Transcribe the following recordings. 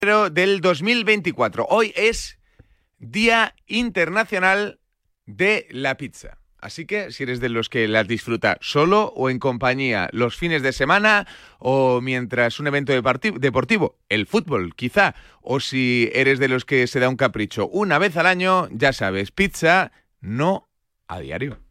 del 2024. Hoy es Día Internacional de la Pizza. Así que si eres de los que las disfruta solo o en compañía los fines de semana o mientras un evento deportivo, el fútbol quizá, o si eres de los que se da un capricho una vez al año, ya sabes, pizza no a diario.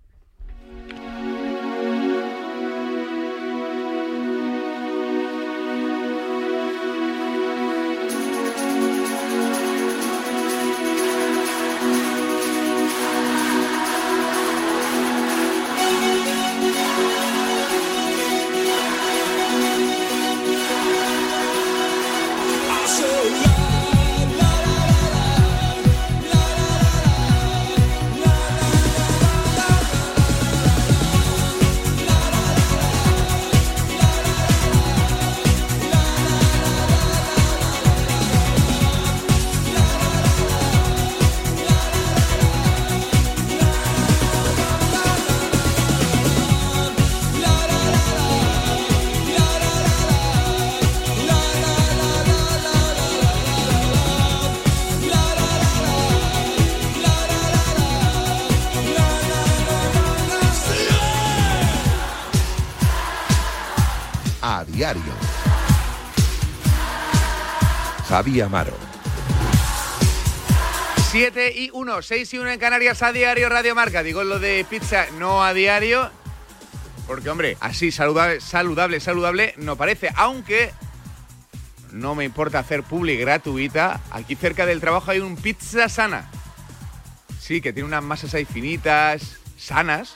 Javi Amaro. 7 y 1, 6 y 1 en Canarias a diario Radio Marca. Digo lo de pizza no a diario, porque hombre, así saludable, saludable, saludable no parece, aunque no me importa hacer publi gratuita. Aquí cerca del trabajo hay un pizza sana. Sí, que tiene unas masas ahí finitas, sanas,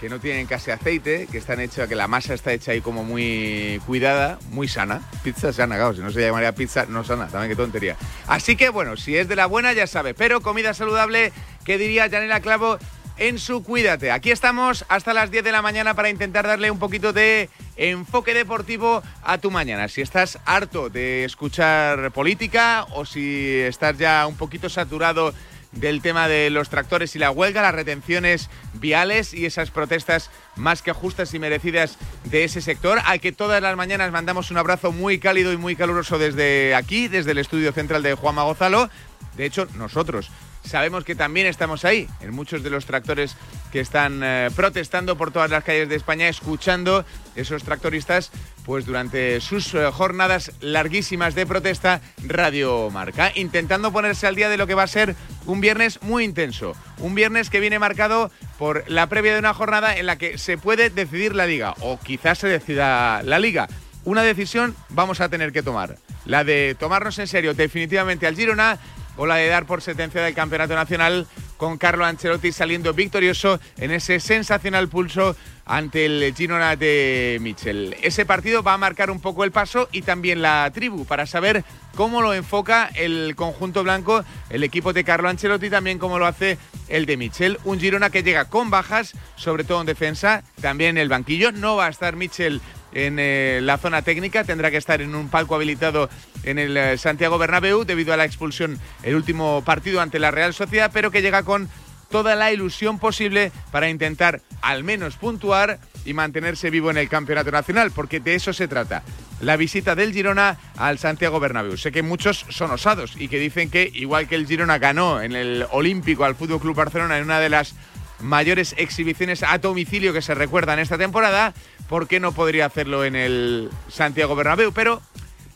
que no tienen casi aceite, que están hechas, que la masa está hecha ahí como muy cuidada, muy sana. Pizza sana, claro, si no se llamaría pizza no sana, también qué tontería. Así que bueno, si es de la buena ya sabe, pero comida saludable, ¿qué diría Janela Clavo en su Cuídate? Aquí estamos hasta las 10 de la mañana para intentar darle un poquito de enfoque deportivo a tu mañana. Si estás harto de escuchar política o si estás ya un poquito saturado del tema de los tractores y la huelga, las retenciones viales y esas protestas más que justas y merecidas de ese sector, al que todas las mañanas mandamos un abrazo muy cálido y muy caluroso desde aquí, desde el estudio central de Juanma Gozalo. De hecho, nosotros sabemos que también estamos ahí, en muchos de los tractores que están eh, protestando por todas las calles de España, escuchando esos tractoristas, pues durante sus eh, jornadas larguísimas de protesta, Radio Marca, intentando ponerse al día de lo que va a ser un viernes muy intenso, un viernes que viene marcado por la previa de una jornada en la que se puede decidir la liga, o quizás se decida la liga. Una decisión vamos a tener que tomar, la de tomarnos en serio definitivamente al Girona o la de dar por sentencia del Campeonato Nacional con Carlo Ancelotti saliendo victorioso en ese sensacional pulso ante el Girona de Michel. Ese partido va a marcar un poco el paso y también la tribu para saber cómo lo enfoca el conjunto blanco, el equipo de Carlo Ancelotti, también cómo lo hace el de Michel. Un Girona que llega con bajas, sobre todo en defensa, también en el banquillo. No va a estar Michel en eh, la zona técnica, tendrá que estar en un palco habilitado en el eh, Santiago Bernabéu debido a la expulsión el último partido ante la Real Sociedad, pero que llega con toda la ilusión posible para intentar al menos puntuar y mantenerse vivo en el campeonato nacional, porque de eso se trata. La visita del Girona al Santiago Bernabéu. Sé que muchos son osados y que dicen que igual que el Girona ganó en el Olímpico al Fútbol Club Barcelona en una de las mayores exhibiciones a domicilio que se recuerdan esta temporada, ¿por qué no podría hacerlo en el Santiago Bernabéu? Pero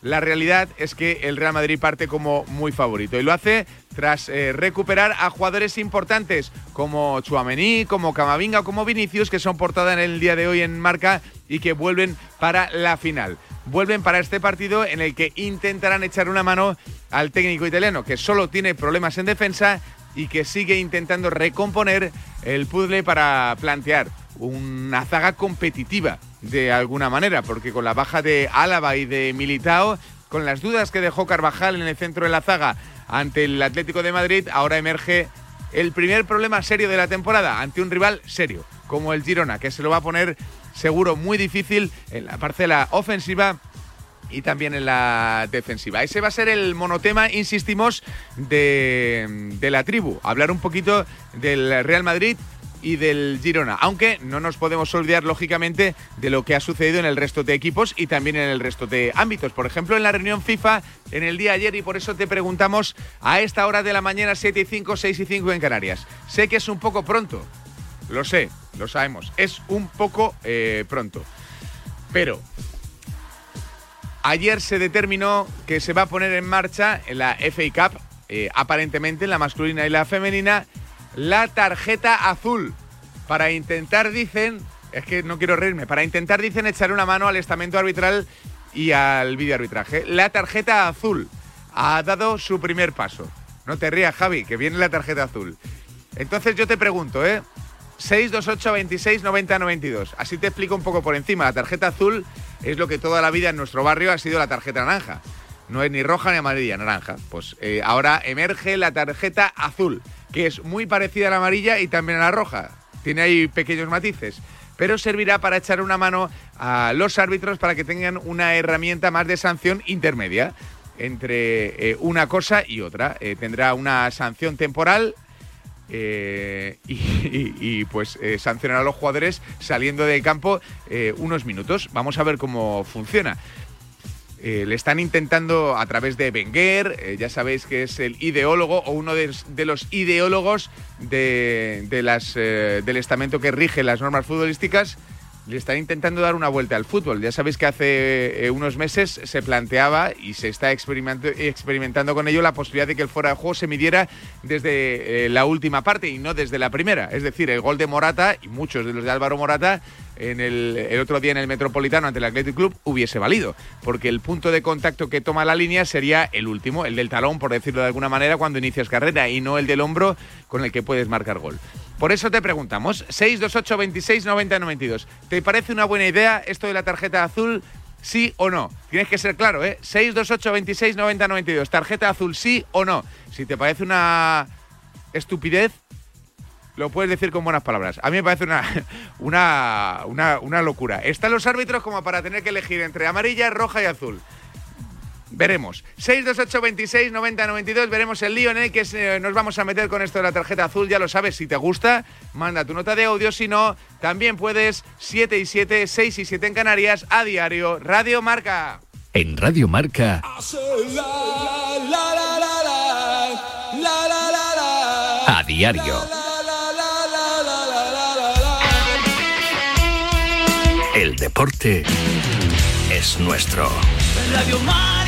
la realidad es que el Real Madrid parte como muy favorito y lo hace tras eh, recuperar a jugadores importantes como Chuamení, como Camavinga como Vinicius que son portada en el día de hoy en marca y que vuelven para la final. Vuelven para este partido en el que intentarán echar una mano al técnico italiano que solo tiene problemas en defensa y que sigue intentando recomponer el puzzle para plantear una zaga competitiva de alguna manera, porque con la baja de Álava y de Militao, con las dudas que dejó Carvajal en el centro de la zaga ante el Atlético de Madrid, ahora emerge el primer problema serio de la temporada ante un rival serio, como el Girona, que se lo va a poner seguro muy difícil en la parcela ofensiva y también en la defensiva. Ese va a ser el monotema, insistimos, de, de la tribu. Hablar un poquito del Real Madrid y del Girona, aunque no nos podemos olvidar lógicamente de lo que ha sucedido en el resto de equipos y también en el resto de ámbitos. Por ejemplo, en la reunión FIFA en el día ayer y por eso te preguntamos a esta hora de la mañana 7 y 5, 6 y 5 en Canarias. Sé que es un poco pronto, lo sé, lo sabemos, es un poco eh, pronto, pero ayer se determinó que se va a poner en marcha en la FA Cup, eh, aparentemente en la masculina y la femenina, la tarjeta azul. Para intentar, dicen, es que no quiero reírme, para intentar, dicen, echar una mano al estamento arbitral y al videoarbitraje. La tarjeta azul ha dado su primer paso. No te rías, Javi, que viene la tarjeta azul. Entonces yo te pregunto, ¿eh? 628 26 90 92. Así te explico un poco por encima. La tarjeta azul es lo que toda la vida en nuestro barrio ha sido la tarjeta naranja. No es ni roja ni amarilla, naranja. Pues eh, ahora emerge la tarjeta azul que es muy parecida a la amarilla y también a la roja. Tiene ahí pequeños matices. Pero servirá para echar una mano a los árbitros para que tengan una herramienta más de sanción intermedia entre eh, una cosa y otra. Eh, tendrá una sanción temporal eh, y, pues sancionará a los jugadores saliendo del campo unos minutos. Vamos a ver cómo funciona. Eh, le están intentando a través de Wenger, eh, ya sabéis que es el ideólogo o uno de, los ideólogos de, las, eh, del estamento que rige las normas futbolísticas, le están intentando dar una vuelta al fútbol. Ya sabéis que hace unos meses se planteaba y se está experimentando con ello la posibilidad de que el fuera de juego se midiera desde la última parte y no desde la primera. Es decir, el gol de Morata y muchos de los de Álvaro Morata en el, otro día en el Metropolitano ante el Athletic Club hubiese valido, porque el punto de contacto que toma la línea sería el último, el del talón, por decirlo de alguna manera, cuando inicias carrera y no el del hombro con el que puedes marcar gol. Por eso te preguntamos, 628 26 90 92. ¿Te parece una buena idea esto de la tarjeta azul? ¿Sí o no? Tienes que ser claro, ¿eh? 628 26 90 92. ¿Tarjeta azul sí o no? Si te parece una estupidez, lo puedes decir con buenas palabras. A mí me parece una, una, una, locura. Están los árbitros como para tener que elegir entre amarilla, roja y azul. Veremos. 628 26 90 92. Veremos el lío en el que nos vamos a meter con esto de la tarjeta azul. Ya lo sabes. Si te gusta, manda tu nota de audio. Si no, también puedes 7 y 7, 6 y 7 en Canarias a diario. Radio Marca. En Radio Marca. A diario. El deporte es nuestro. Radio Marca.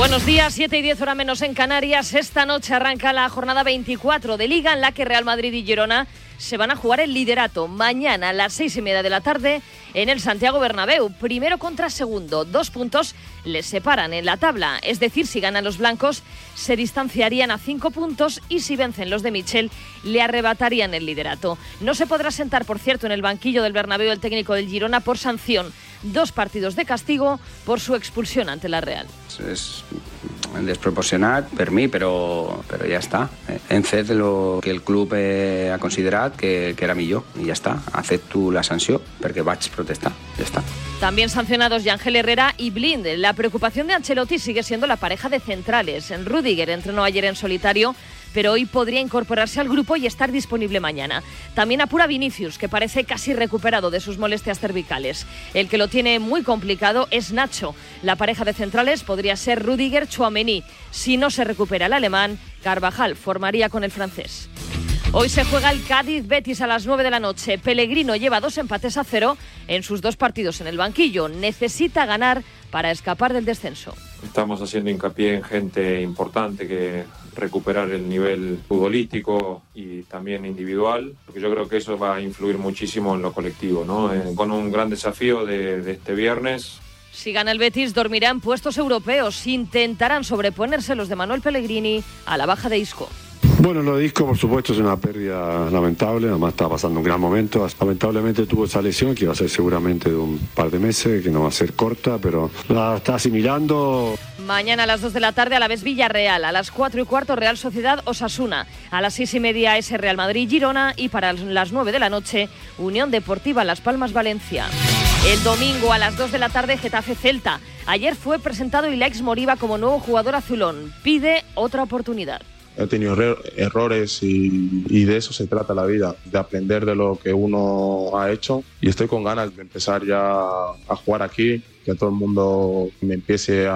Buenos días, 7 y 10 horas menos en Canarias. Esta noche arranca la jornada 24 de Liga en la que Real Madrid y Girona se van a jugar el liderato mañana a las seis y media de la tarde en el Santiago Bernabéu. Primero contra segundo, dos puntos les separan en la tabla. Es decir, si ganan los blancos, se distanciarían a cinco puntos y si vencen los de Michel, le arrebatarían el liderato. No se podrá sentar, por cierto, en el banquillo del Bernabéu el técnico del Girona por sanción dos partidos de castigo por su expulsión ante la Real. Es desproporcionat per mi, però, però ja està. Hem fet el que el club eh, ha considerat que, que era millor i ja està. Acepto la sanció perquè vaig protestar. También sancionados Yangel Herrera y Blind. La preocupación de Ancelotti sigue siendo la pareja de centrales. Rudiger entrenó ayer en solitario pero hoy podría incorporarse al grupo y estar disponible mañana. También apura Vinicius, que parece casi recuperado de sus molestias cervicales. El que lo tiene muy complicado es Nacho. La pareja de centrales podría ser Rudiger Chouameni. Si no se recupera el alemán, Carvajal formaría con el francés. Hoy se juega el Cádiz Betis a las 9 de la noche. Pellegrino lleva dos empates a cero en sus dos partidos en el banquillo. Necesita ganar para escapar del descenso. Estamos haciendo hincapié en gente importante que recuperar el nivel futbolístico y también individual, porque yo creo que eso va a influir muchísimo en lo colectivo, ¿no? Eh, con un gran desafío de, de este viernes, Si gana el Betis, dormirá en puestos europeos. Intentarán sobreponerse los de Manuel Pellegrini a la baja de Isco. Bueno, lo de Isco, por supuesto, es una pérdida lamentable. Además, está pasando un gran momento. Lamentablemente tuvo esa lesión que va a ser seguramente de un par de meses, que no va a ser corta, pero la está asimilando. Mañana a las 2 de la tarde a la vez Villarreal, a las 4 y cuarto Real Sociedad Osasuna, a las 6 y media ese Real Madrid Girona y para las 9 de la noche Unión Deportiva Las Palmas Valencia. El domingo a las 2 de la tarde Getafe Celta. Ayer fue presentado Ilex Moriba como nuevo jugador azulón. Pide otra oportunidad. He tenido error- errores y, y de eso se trata la vida, de aprender de lo que uno ha hecho y estoy con ganas de empezar ya a jugar aquí, que todo el mundo me empiece a,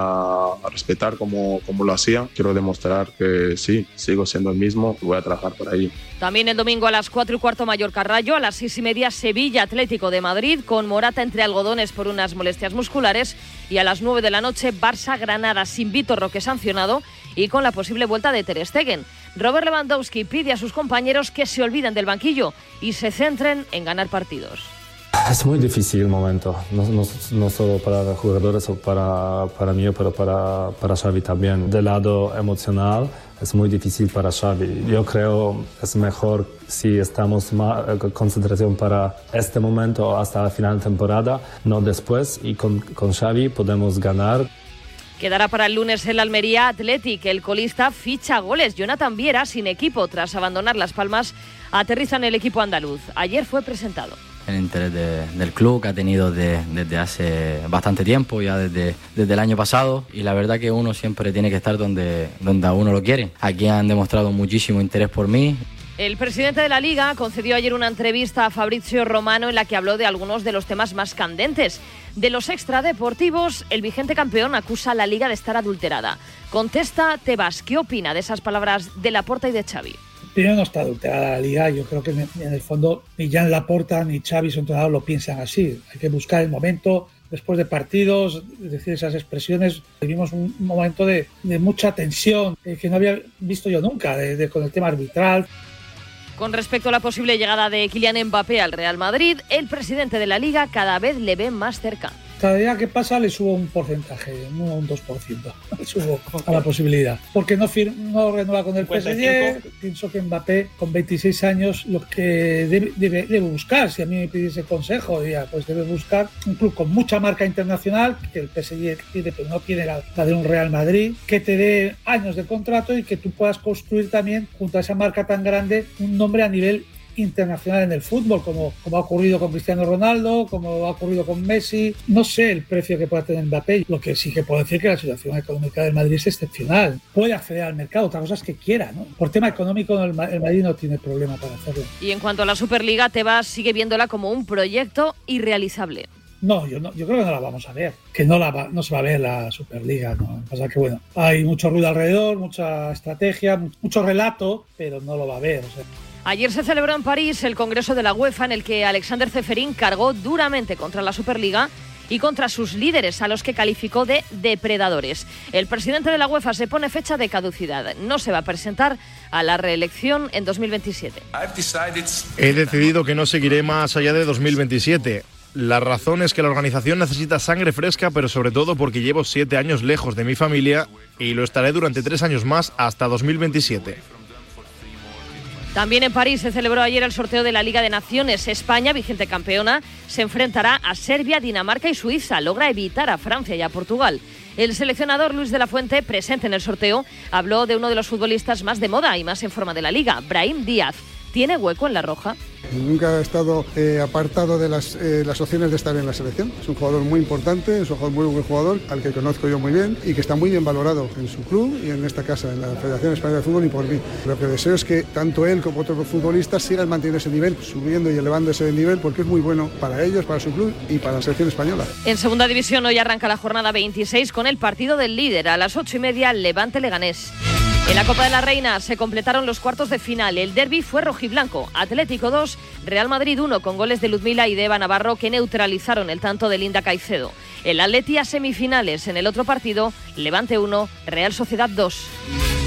a respetar como, como lo hacía. Quiero demostrar que sí, sigo siendo el mismo y voy a trabajar por ahí. También el domingo a las 4 y cuarto Mallorca Rayo, a las 6 y media Sevilla Atlético de Madrid con Morata entre algodones por unas molestias musculares y a las 9 de la noche Barça Granada sin Vitor Roque sancionado y con la posible vuelta de Ter Stegen. Robert Lewandowski pide a sus compañeros que se olviden del banquillo y se centren en ganar partidos. Es muy difícil el momento, no, no- no solo para los jugadores o para, para mí, pero para, para Xavi también. Del lado emocional es muy difícil para Xavi. Yo creo es mejor si estamos más eh, con concentración para este momento hasta la final temporada, no después, y con, con Xavi podemos ganar. Quedará para el lunes el Almería Athletic. El colista ficha goles. Jonathan Viera, sin equipo tras abandonar Las Palmas, aterriza en el equipo andaluz. Ayer fue presentado. el interés de- del club que ha tenido de- desde hace bastante tiempo, ya desde, desde el año pasado, y la verdad que uno siempre tiene que estar donde, donde a uno lo quiere. Aquí han demostrado muchísimo interés por mí, El presidente de la Liga concedió ayer una entrevista a Fabrizio Romano en la que habló de algunos de los temas más candentes. De los extradeportivos, el vigente campeón acusa a la Liga de estar adulterada. Contesta Tebas, ¿qué opina de esas palabras de Laporta y de Xavi? Primero no está adulterada la liga, yo creo que en el fondo ni Jan Laporta ni Xavi, su entrenador, lo piensan así. Hay que buscar el momento después de partidos, es decir, esas expresiones. Vivimos un momento de, de mucha tensión eh, que no había visto yo nunca de- de- con el tema arbitral. Con respecto a la posible llegada de Kylian Mbappé al Real Madrid, el presidente de la Liga cada vez le ve más cerca. Cada día que pasa le subo un porcentaje, un 1 o un 2%. Le subo a la posibilidad. Porque no, fir- no renueva con el PSG. Pienso que Mbappé, con 26 años, lo que debe, debe- debe buscar, si a mí me pidiese consejo, diría, pues debe buscar un club con mucha marca internacional, que el PSG tiene, pero no tiene la, la de un Real Madrid, que te dé años de contrato y que tú puedas construir también, junto a esa marca tan grande, un nombre a nivel internacional en el fútbol, como, como ha ocurrido con Cristiano Ronaldo, como ha ocurrido con Messi. No sé el precio que pueda tener Mbappé. Lo que sí que puedo decir que la situación económica del Madrid es excepcional. Puede acceder al mercado, otra cosa es que quiera. ¿no? Por tema económico, el, el Madrid no tiene problema para hacerlo. Y en cuanto a la Superliga, Tebas sigue viéndola como un proyecto irrealizable. No, yo, no, yo creo que no la vamos a ver. Que no, la va- no se va a ver la Superliga. ¿no? Pasa es que, bueno, hay mucho ruido alrededor, mucha estrategia, mu- mucho relato, pero no lo va a ver. O sea, Ayer se celebró en París el Congreso de la UEFA en el que Alexander Zeferín cargó duramente contra la Superliga y contra sus líderes, a los que calificó de depredadores. El presidente de la UEFA se pone fecha de caducidad. No se va a presentar a la reelección en 2027. He decidido que no seguiré más allá de 2027. La razón es que la organización necesita sangre fresca, pero sobre todo porque llevo siete años lejos de mi familia y lo estaré durante tres años más hasta 2027. También en París se celebró ayer el sorteo de la Liga de Naciones. España, vigente campeona, se enfrentará a Serbia, Dinamarca y Suiza. Logra evitar a Francia y a Portugal. El seleccionador Luis de la Fuente, presente en el sorteo, habló de uno de los futbolistas más de moda y más en forma de la liga, Brahim Díaz. ¿Tiene hueco en la roja? Nunca ha estado eh, apartado de las, eh, las opciones de estar en la selección. Es un jugador muy importante, es un jugador muy buen jugador, al que conozco yo muy bien y que está muy bien valorado en su club y en esta casa, en la Federación Española de Fútbol y por mí. Lo que deseo es que tanto él como otros futbolistas sigan manteniendo ese nivel, subiendo y elevando ese nivel, porque es muy bueno para ellos, para su club y para la selección española. En segunda división hoy arranca la jornada 26 con el partido del líder. A las ocho y media, Levante Leganés. En la Copa de la Reina se completaron los cuartos de final. El derby fue rojiblanco. Atlético 2, Real Madrid 1 con goles de Ludmila y de Eva Navarro que neutralizaron el tanto de Linda Caicedo. El Atleti a semifinales en el otro partido, Levante 1, Real Sociedad 2.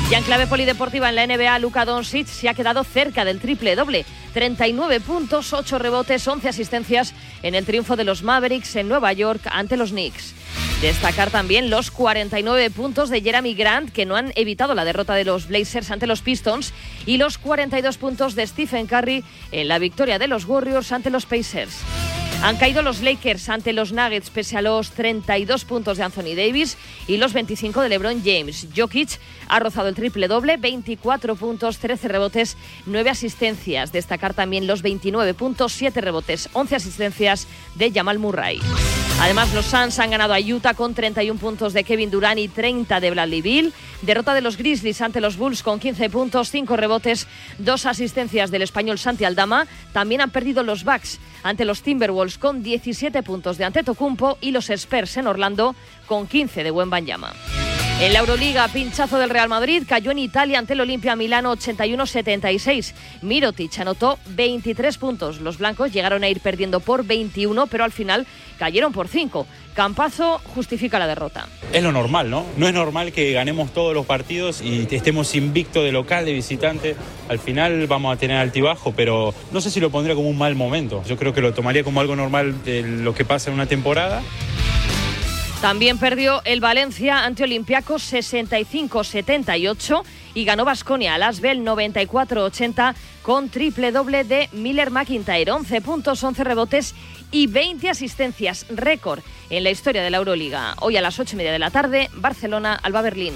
Ya en clave polideportiva en la NBA, Luka Doncic se ha quedado cerca del triple doble. 39 puntos, 8 rebotes, 11 asistencias en el triunfo de los Mavericks en Nueva York ante los Knicks. Destacar también los 49 puntos de Jeremy Grant, que no han evitado la derrota de los Blazers ante los Pistons, y los 42 puntos de Stephen Curry en la victoria de los Warriors ante los Pacers. Han caído los Lakers ante los Nuggets pese a los 32 puntos de Anthony Davis y los 25 de LeBron James. Jokic ha rozado el triple doble, 24 puntos, 13 rebotes, 9 asistencias. Destacar también los 29 puntos, 7 rebotes, 11 asistencias de Jamal Murray. Además, los Suns han ganado a Utah con 31 puntos de Kevin Durant y 30 de Bradley Bill. Derrota de los Grizzlies ante los Bulls con 15 puntos, 5 rebotes, 2 asistencias del español Santi Aldama. También han perdido los Bucks ante los Timberwolves con 17 puntos de Antetokounmpo y los Spurs en Orlando con 15 de Wembanyama. En la Euroliga, pinchazo del Real Madrid, cayó en Italia ante el Olimpia Milano 81-76. Mirotic anotó 23 puntos. Los blancos llegaron a ir perdiendo por 21, pero al final cayeron por 5. Campazo justifica la derrota. Es lo normal, ¿no? No es normal que ganemos todos los partidos y estemos invicto de local, de visitante. Al final vamos a tener altibajo, pero no sé si lo pondría como un mal momento. Yo creo que lo tomaría como algo normal de lo que pasa en una temporada. También perdió el Valencia ante Olympiacos 65-78 y ganó Basconia a Lasbel 94-80 con triple doble de Miller McIntyre, 11 puntos, 11 rebotes y 20 asistencias, récord en la historia de la Euroliga. Hoy a las 8 y media de la tarde, Barcelona, Alba Berlín.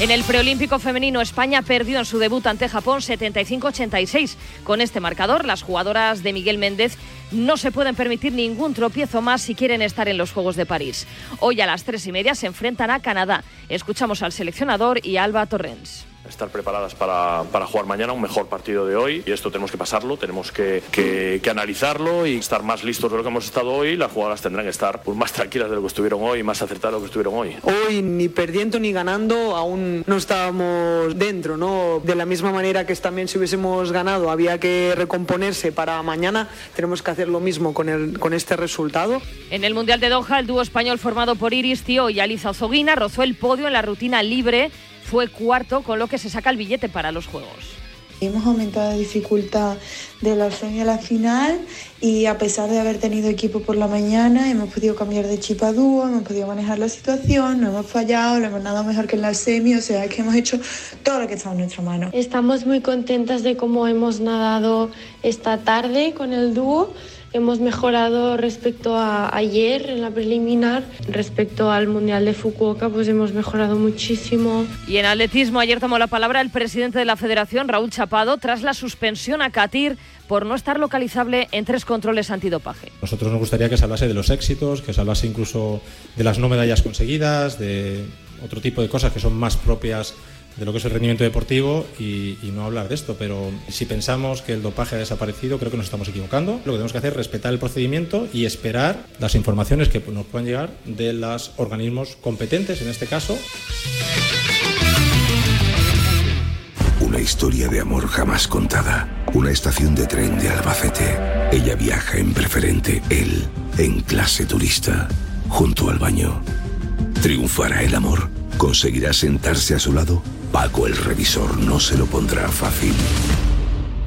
En el preolímpico femenino, España perdió en su debut ante Japón 75-86. Con este marcador, las jugadoras de Miguel Méndez no se pueden permitir ningún tropiezo más si quieren estar en los Juegos de París. Hoy a las tres y media se enfrentan a Canadá. Escuchamos al seleccionador y Alba Torrens estar preparadas para, para, jugar mañana un mejor partido de hoy y esto tenemos que pasarlo, tenemos que, que, que, analizarlo y estar más listos de lo que hemos estado hoy. Las jugadoras tendrán que estar pues, más tranquilas de lo que estuvieron hoy, más acertadas de lo que estuvieron hoy. Hoy ni perdiendo ni ganando aún no estábamos dentro, ¿no? De la misma manera que también si hubiésemos ganado había que recomponerse para mañana, tenemos que hacer lo mismo con, el, con este resultado. En el Mundial de Doha, el dúo español formado por Iris Tío y Aliza Ozoguina rozó el podio en la rutina libre fue cuarto, con lo que se saca el billete para los Juegos. Hemos aumentado la dificultad de la semi a la final y a pesar de haber tenido equipo por la mañana, hemos podido cambiar de chip a dúo, hemos podido manejar la situación, no hemos fallado, lo hemos dado mejor que en la semi, o sea que hemos hecho todo lo que está en nuestra mano. Estamos muy contentas de cómo hemos nadado esta tarde con el dúo. Hemos mejorado respecto a ayer en la preliminar, respecto al Mundial de Fukuoka, pues hemos mejorado muchísimo. Y en atletismo ayer tomó la palabra el presidente de la Federación, Raúl Chapado, tras la suspensión a Katir por no estar localizable en tres controles antidopaje. Nosotros nos gustaría que se hablase de los éxitos, que se hablase incluso de las no medallas conseguidas, de otro tipo de cosas que son más propias de lo que es el rendimiento deportivo y, no hablar de esto. Pero si pensamos que el dopaje ha desaparecido, creo que nos estamos equivocando. Lo que tenemos que hacer es respetar el procedimiento y esperar las informaciones que nos puedan llegar de los organismos competentes, en este caso. Una historia de amor jamás contada. Una estación de tren de Albacete. Ella viaja en preferente, él en clase turista, junto al baño. ¿Triunfará el amor? ¿Conseguirá sentarse a su lado? Paco el revisor no se lo pondrá fácil.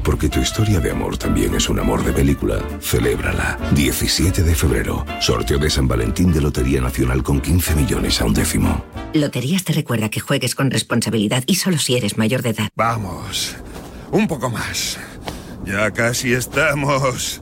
Porque tu historia de amor también es un amor de película. Celébrala. 17 de febrero. Sorteo de San Valentín de Lotería Nacional con 15 millones a un décimo. Loterías te recuerda que juegues con responsabilidad y solo si eres mayor de edad. Vamos. Un poco más. Ya casi estamos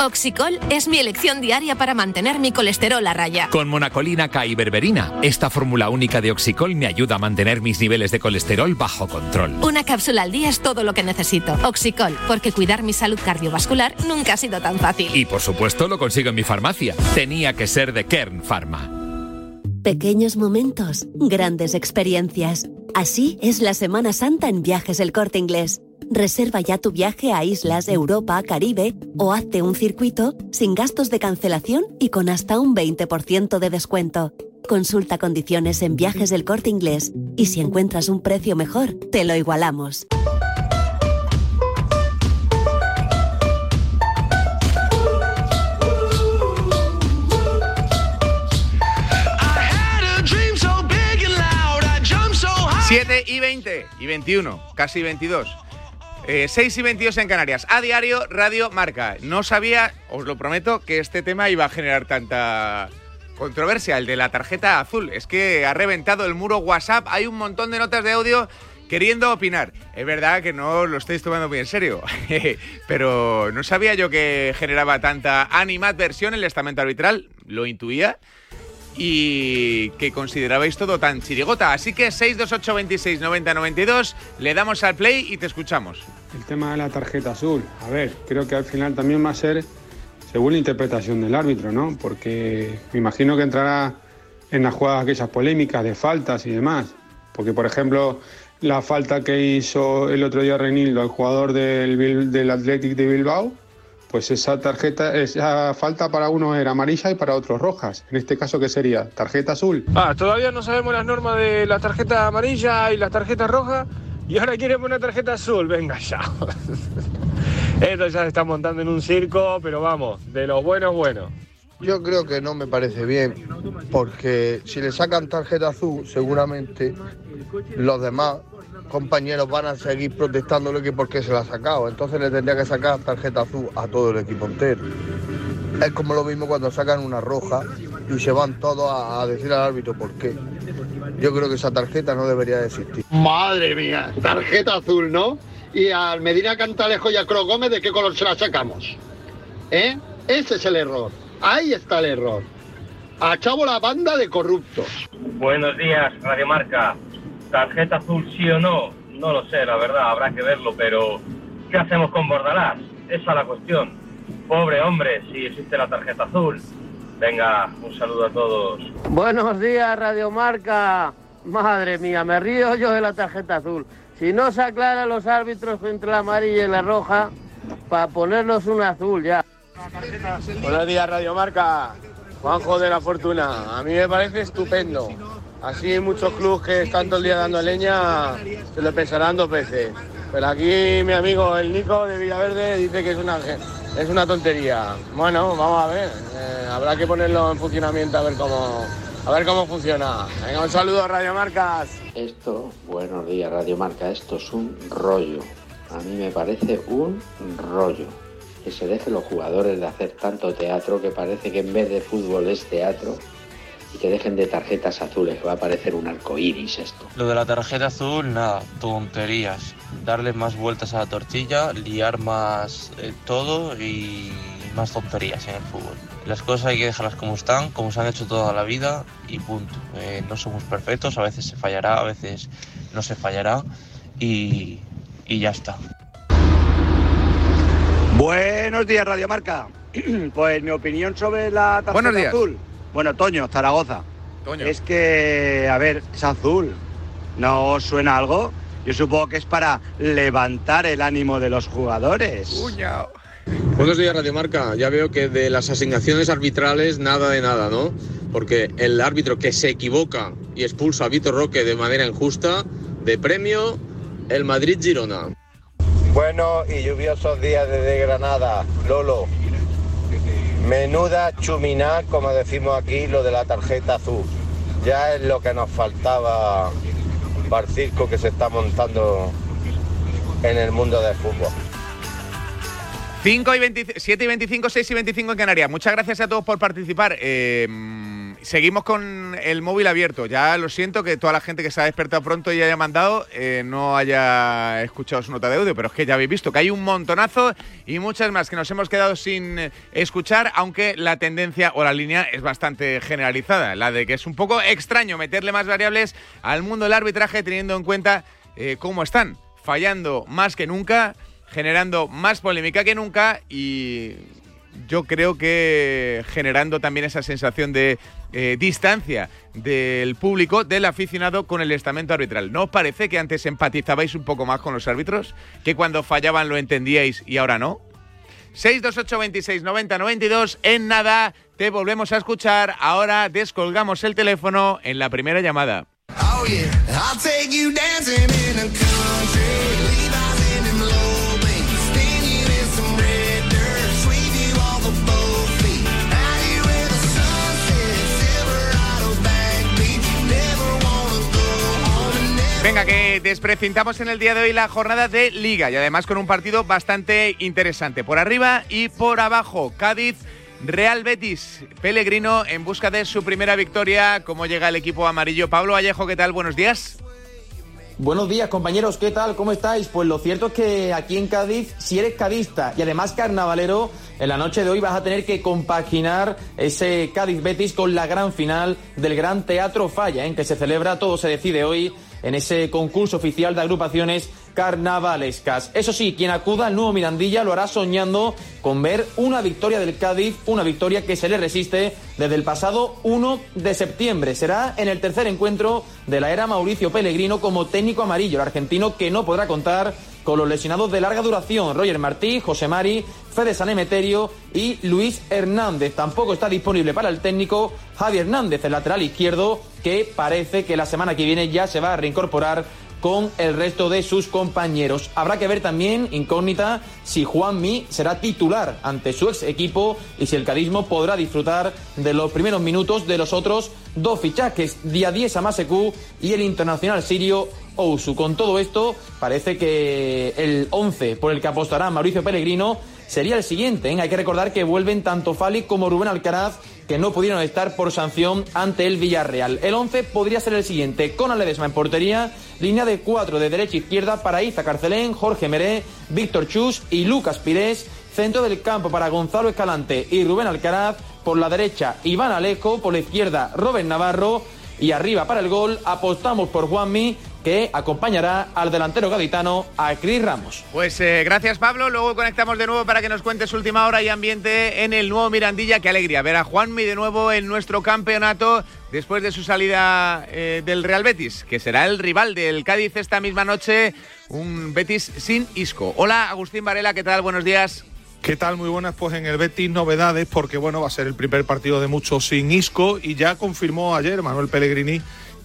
Oxicol es mi elección diaria para mantener mi colesterol a raya. Con monacolina K y berberina, esta fórmula única de Oxicol me ayuda a mantener mis niveles de colesterol bajo control. Una cápsula al día es todo lo que necesito. Oxicol, porque cuidar mi salud cardiovascular nunca ha sido tan fácil. Y por supuesto lo consigo en mi farmacia. Tenía que ser de Kern Pharma. Pequeños momentos, grandes experiencias. Así es la Semana Santa en Viajes El Corte Inglés. Reserva ya tu viaje a islas, Europa, Caribe o hazte un circuito sin gastos de cancelación y con hasta un 20% de descuento. Consulta condiciones en Viajes del Corte Inglés y si encuentras un precio mejor, te lo igualamos. Siete y 20 y 21, casi 22. Eh, 6 y 22 en Canarias. A diario, Radio Marca. No sabía, os lo prometo, que este tema iba a generar tanta controversia, el de la tarjeta azul. Es que ha reventado el muro WhatsApp. Hay un montón de notas de audio queriendo opinar. Es verdad que no lo estáis tomando muy en serio, pero no sabía yo que generaba tanta animadversión el estamento arbitral. Lo intuía y que considerabais todo tan chirigota. Así que 628 26 90 92, le damos al play y te escuchamos. El tema de la tarjeta azul, a ver, creo que al final también va a ser según la interpretación del árbitro, ¿no? Porque me imagino que entrará en las jugadas aquellas polémicas de faltas y demás. Porque, por ejemplo, la falta que hizo el otro día Renildo al jugador del, del Athletic de Bilbao, pues esa tarjeta, esa falta para uno era amarilla y para otros rojas. En este caso, ¿qué sería? ¿Tarjeta azul? Ah, todavía no sabemos las normas de la tarjeta amarilla y las tarjetas rojas y ahora quieren una tarjeta azul. Venga ya. Esto ya se está montando en un circo, pero vamos, de los buenos buenos. Yo creo que no me parece bien, porque si le sacan tarjeta azul, seguramente los demás compañeros van a seguir protestándole que por qué se la ha sacado. Entonces le tendría que sacar tarjeta azul a todo el equipo entero. Es como lo mismo cuando sacan una roja y se van todos a, a decir al árbitro por qué. Yo creo que esa tarjeta no debería de existir. Madre mía, tarjeta azul, ¿no? Y al Medina Cantalejo y a Cro Gómez, ¿de qué color se la sacamos? ¿Eh? Ese es el error. Ahí está el error. A Chavo la banda de corruptos. Buenos días, Radio Marca. ¿Tarjeta azul sí o no? No lo sé, la verdad, habrá que verlo, pero ¿qué hacemos con Bordalás? Esa es la cuestión. Pobre hombre, si existe la tarjeta azul. Venga, un saludo a todos. Buenos días, Radio Marca. Madre mía, me río yo de la tarjeta azul. Si no se aclaran los árbitros entre la amarilla y la roja, para ponernos una azul ya. Buenos días, Radio Marca. Juanjo de la Fortuna. A mí me parece estupendo. Así muchos clubes que están todo el día dando leña se lo pensarán dos veces. Pero aquí mi amigo el Nico de Villaverde dice que es una, es una tontería. Bueno, vamos a ver. eh, habrá que ponerlo en funcionamiento a ver cómo, a ver cómo funciona. Venga, un saludo Radio Marcas. Esto, buenos días Radio Marca, esto es un rollo. A mí me parece un rollo. Que se dejen los jugadores de hacer tanto teatro que parece que en vez de fútbol es teatro y que dejen de tarjetas azules, que va a parecer un arco iris esto. Lo de la tarjeta azul, nada, tonterías. Darle más vueltas a la tortilla, liar más eh, todo y más tonterías en el fútbol. Las cosas hay que dejarlas como están, como se han hecho toda la vida y punto. Eh, no somos perfectos, a veces se fallará, a veces no se fallará y, y ya está. Buenos días, Radio Marca. Pues mi opinión sobre la tarjeta Buenos días. azul. Bueno, Toño, Zaragoza. Toño. Es que, a ver, es azul. ¿No os suena algo? Yo supongo que es para levantar el ánimo de los jugadores. Buenos días, Radio Marca. Ya veo que de las asignaciones arbitrales nada de nada, ¿no? Porque el árbitro que se equivoca y expulsa a Vitor Roque de manera injusta, de premio, el Madrid-Girona. Buenos y lluviosos días desde Granada, Lolo. Menuda chuminá, como decimos aquí, lo de la tarjeta azul. Ya es lo que nos faltaba para el circo que se está montando en el mundo del fútbol. 5 y 20 7 y 25, 6 y 25 en Canarias. Muchas gracias a todos por participar. Eh, seguimos con el móvil abierto. Ya lo siento que toda la gente que se ha despertado pronto y haya mandado eh, no haya escuchado su nota de audio, pero es que ya habéis visto que hay un montonazo y muchas más que nos hemos quedado sin eh, escuchar, aunque la tendencia o la línea es bastante generalizada, la de que es un poco extraño meterle más variables al mundo del arbitraje teniendo en cuenta eh, cómo están, fallando más que nunca generando más polémica que nunca y yo creo que generando también esa sensación de eh, distancia del público, del aficionado con el estamento arbitral. ¿No os parece que antes empatizabais un poco más con los árbitros? ¿Que cuando fallaban lo entendíais y ahora no? 628 26 90 92 en nada te volvemos a escuchar ahora descolgamos el teléfono en la primera llamada Oh yeah, Venga, que desprecintamos en el día de hoy la jornada de Liga y además con un partido bastante interesante. Por arriba y por abajo, Cádiz. Real Betis, Pellegrino en busca de su primera victoria. ¿Cómo llega el equipo amarillo? Pablo Vallejo, ¿qué tal? Buenos días. Buenos días compañeros, ¿qué tal? ¿Cómo estáis? Pues lo cierto es que aquí en Cádiz, si eres cadista y además carnavalero, en la noche de hoy vas a tener que compaginar ese Cádiz Betis con la gran final del Gran Teatro Falla, en que se celebra, todo se decide hoy en ese concurso oficial de agrupaciones carnavalescas. Eso sí, quien acuda al nuevo Mirandilla lo hará soñando con ver una victoria del Cádiz, una victoria que se le resiste desde el pasado 1 de septiembre. Será en el tercer encuentro de la era Mauricio Pellegrino como técnico amarillo, el argentino que no podrá contar con los lesionados de larga duración, Roger Martí, José Mari, Fede Sanemeterio y Luis Hernández. Tampoco está disponible para el técnico Javier Hernández, el lateral izquierdo, que parece que la semana que viene ya se va a reincorporar con el resto de sus compañeros. Habrá que ver también, incógnita, si Juanmi será titular ante su ex equipo y si el cadismo podrá disfrutar de los primeros minutos de los otros dos fichajes, Diadiesa Masecu y el internacional sirio Ousu. Con todo esto, parece que el 11 por el que apostará Mauricio Pellegrino sería el siguiente. ¿eh? Hay que recordar que vuelven tanto Fali como Rubén Alcaraz, que no pudieron estar por sanción ante el Villarreal. El 11 podría ser el siguiente, con Aledesma en portería, línea de 4 de derecha a izquierda para Iza Carcelén, Jorge Meré, Víctor Chus y Lucas Pires. Centro del campo para Gonzalo Escalante y Rubén Alcaraz. Por la derecha, Iván Alejo. Por la izquierda, Robert Navarro. Y arriba para el gol, apostamos por Juanmi, que acompañará al delantero gaditano, a Cris Ramos. Pues eh, gracias Pablo, luego conectamos de nuevo para que nos cuentes última hora y ambiente en el nuevo Mirandilla. Qué alegría ver a Juanmi de nuevo en nuestro campeonato después de su salida eh, del Real Betis, que será el rival del Cádiz esta misma noche, un Betis sin Isco. Hola Agustín Varela, ¿qué tal? Buenos días. ¿Qué tal? Muy buenas. Pues en el Betis novedades porque bueno, va a ser el primer partido de muchos sin Isco y ya confirmó ayer Manuel Pellegrini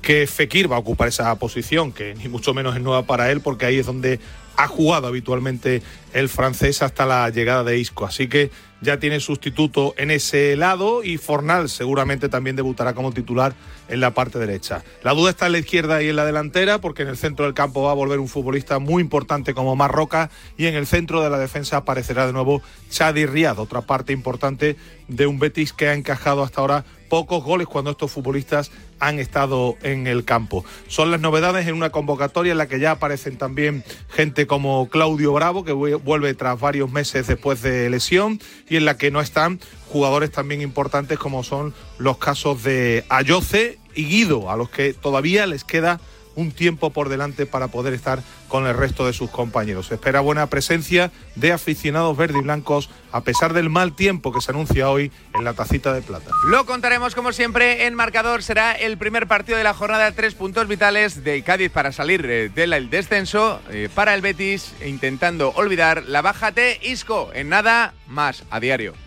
que Fekir va a ocupar esa posición, que ni mucho menos es nueva para él porque ahí es donde ha jugado habitualmente el francés hasta la llegada de Isco. Así que ya tiene sustituto en ese lado y Fornal seguramente también debutará como titular en la parte derecha. La duda está en la izquierda y en la delantera porque en el centro del campo va a volver un futbolista muy importante como Marroca y en el centro de la defensa aparecerá de nuevo Chadi Riad, otra parte importante de un Betis que ha encajado hasta ahora pocos goles cuando estos futbolistas han estado en el campo. Son las novedades en una convocatoria en la que ya aparecen también gente como Claudio Bravo, que vuelve tras varios meses después de lesión, y en la que no están jugadores también importantes como son los casos de Ayoce y Guido, a los que todavía les queda un tiempo por delante para poder estar con el resto de sus compañeros. Se espera buena presencia de aficionados verde y blancos a pesar del mal tiempo que se anuncia hoy en la tacita de plata. Lo contaremos como siempre en marcador. Será el primer partido de la jornada, tres puntos vitales de Cádiz para salir eh, del descenso eh, para el Betis, intentando olvidar la baja de Isco. En nada más a diario.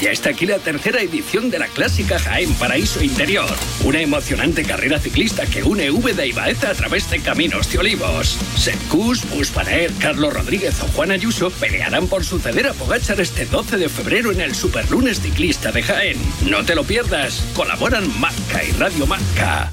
Ya está aquí la tercera edición de la clásica Jaén Paraíso Interior. Una emocionante carrera ciclista que une Úbeda y Baeza a través de caminos de olivos. Secus, Buspaner, Carlos Rodríguez o Juan Ayuso pelearán por suceder a Pogachar este 12 de febrero en el Superlunes Ciclista de Jaén. No te lo pierdas. Colaboran Marca y Radio Marca.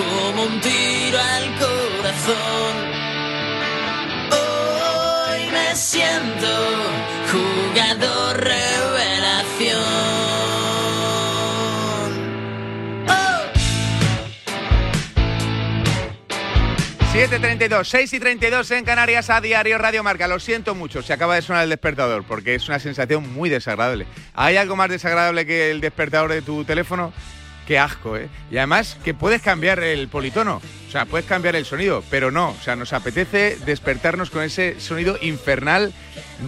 como un tiro al corazón. Hoy me siento jugador revelación. Oh. 7.32, 6 y 32 en Canarias a diario Radio Marca. Lo siento mucho, se acaba de sonar el despertador porque es una sensación muy desagradable. ¿Hay algo más desagradable que el despertador de tu teléfono? Qué asco, ¿eh? Y además que puedes cambiar el politono, o sea, puedes cambiar el sonido, pero no, o sea, nos apetece despertarnos con ese sonido infernal,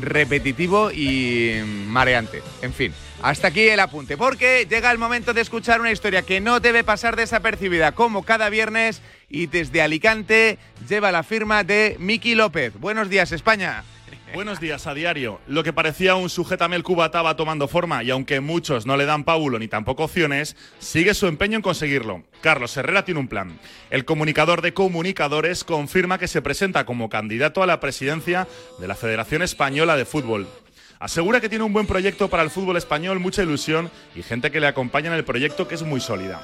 repetitivo y mareante. En fin, hasta aquí el apunte, porque llega el momento de escuchar una historia que no debe pasar desapercibida, como cada viernes, y desde Alicante lleva la firma de Miki López. Buenos días, España. Buenos días a diario. Lo que parecía un sujétame el cubata va tomando forma y aunque muchos no le dan pábulo ni tampoco opciones, sigue su empeño en conseguirlo. Carlos Herrera tiene un plan. El comunicador de comunicadores confirma que se presenta como candidato a la presidencia de la Federación Española de Fútbol. Asegura que tiene un buen proyecto para el fútbol español, mucha ilusión y gente que le acompaña en el proyecto que es muy sólida.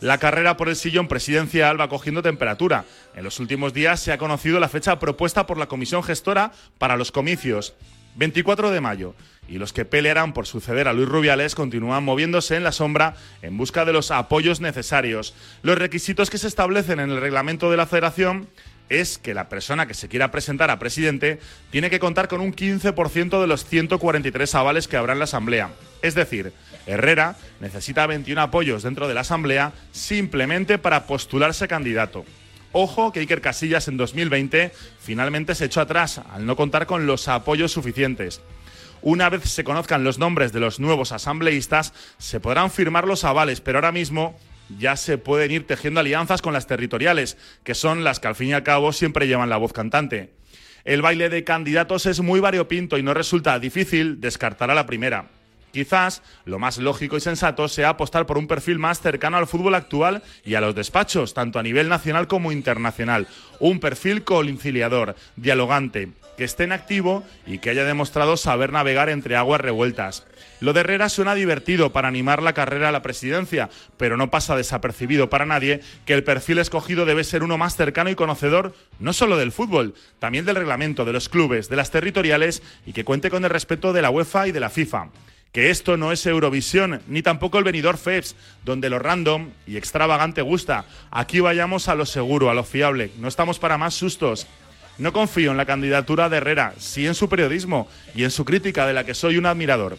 La carrera por el sillón presidencial va cogiendo temperatura. En los últimos días se ha conocido la fecha propuesta por la comisión gestora para los comicios, 24 de mayo. Y los que pelearán por suceder a Luis Rubiales continúan moviéndose en la sombra en busca de los apoyos necesarios. Los requisitos que se establecen en el reglamento de la federación es que la persona que se quiera presentar a presidente tiene que contar con un 15% de los 143 avales que habrá en la Asamblea. Es decir, Herrera necesita 21 apoyos dentro de la Asamblea simplemente para postularse candidato. Ojo que Iker Casillas en 2020 finalmente se echó atrás al no contar con los apoyos suficientes. Una vez se conozcan los nombres de los nuevos asambleístas, se podrán firmar los avales, pero ahora mismo ya se pueden ir tejiendo alianzas con las territoriales, que son las que al fin y al cabo siempre llevan la voz cantante. El baile de candidatos es muy variopinto y no resulta difícil descartar a la primera. Quizás lo más lógico y sensato sea apostar por un perfil más cercano al fútbol actual y a los despachos, tanto a nivel nacional como internacional. Un perfil conciliador, dialogante, que esté en activo y que haya demostrado saber navegar entre aguas revueltas. Lo de Herrera suena divertido para animar la carrera a la presidencia, pero no pasa desapercibido para nadie que el perfil escogido debe ser uno más cercano y conocedor no solo del fútbol, también del reglamento, de los clubes, de las territoriales y que cuente con el respeto de la UEFA y de la FIFA que esto no es Eurovisión, ni tampoco el venidor Febs, donde lo random y extravagante gusta. Aquí vayamos a lo seguro, a lo fiable. No estamos para más sustos. No confío en la candidatura de Herrera, sí en su periodismo y en su crítica de la que soy un admirador.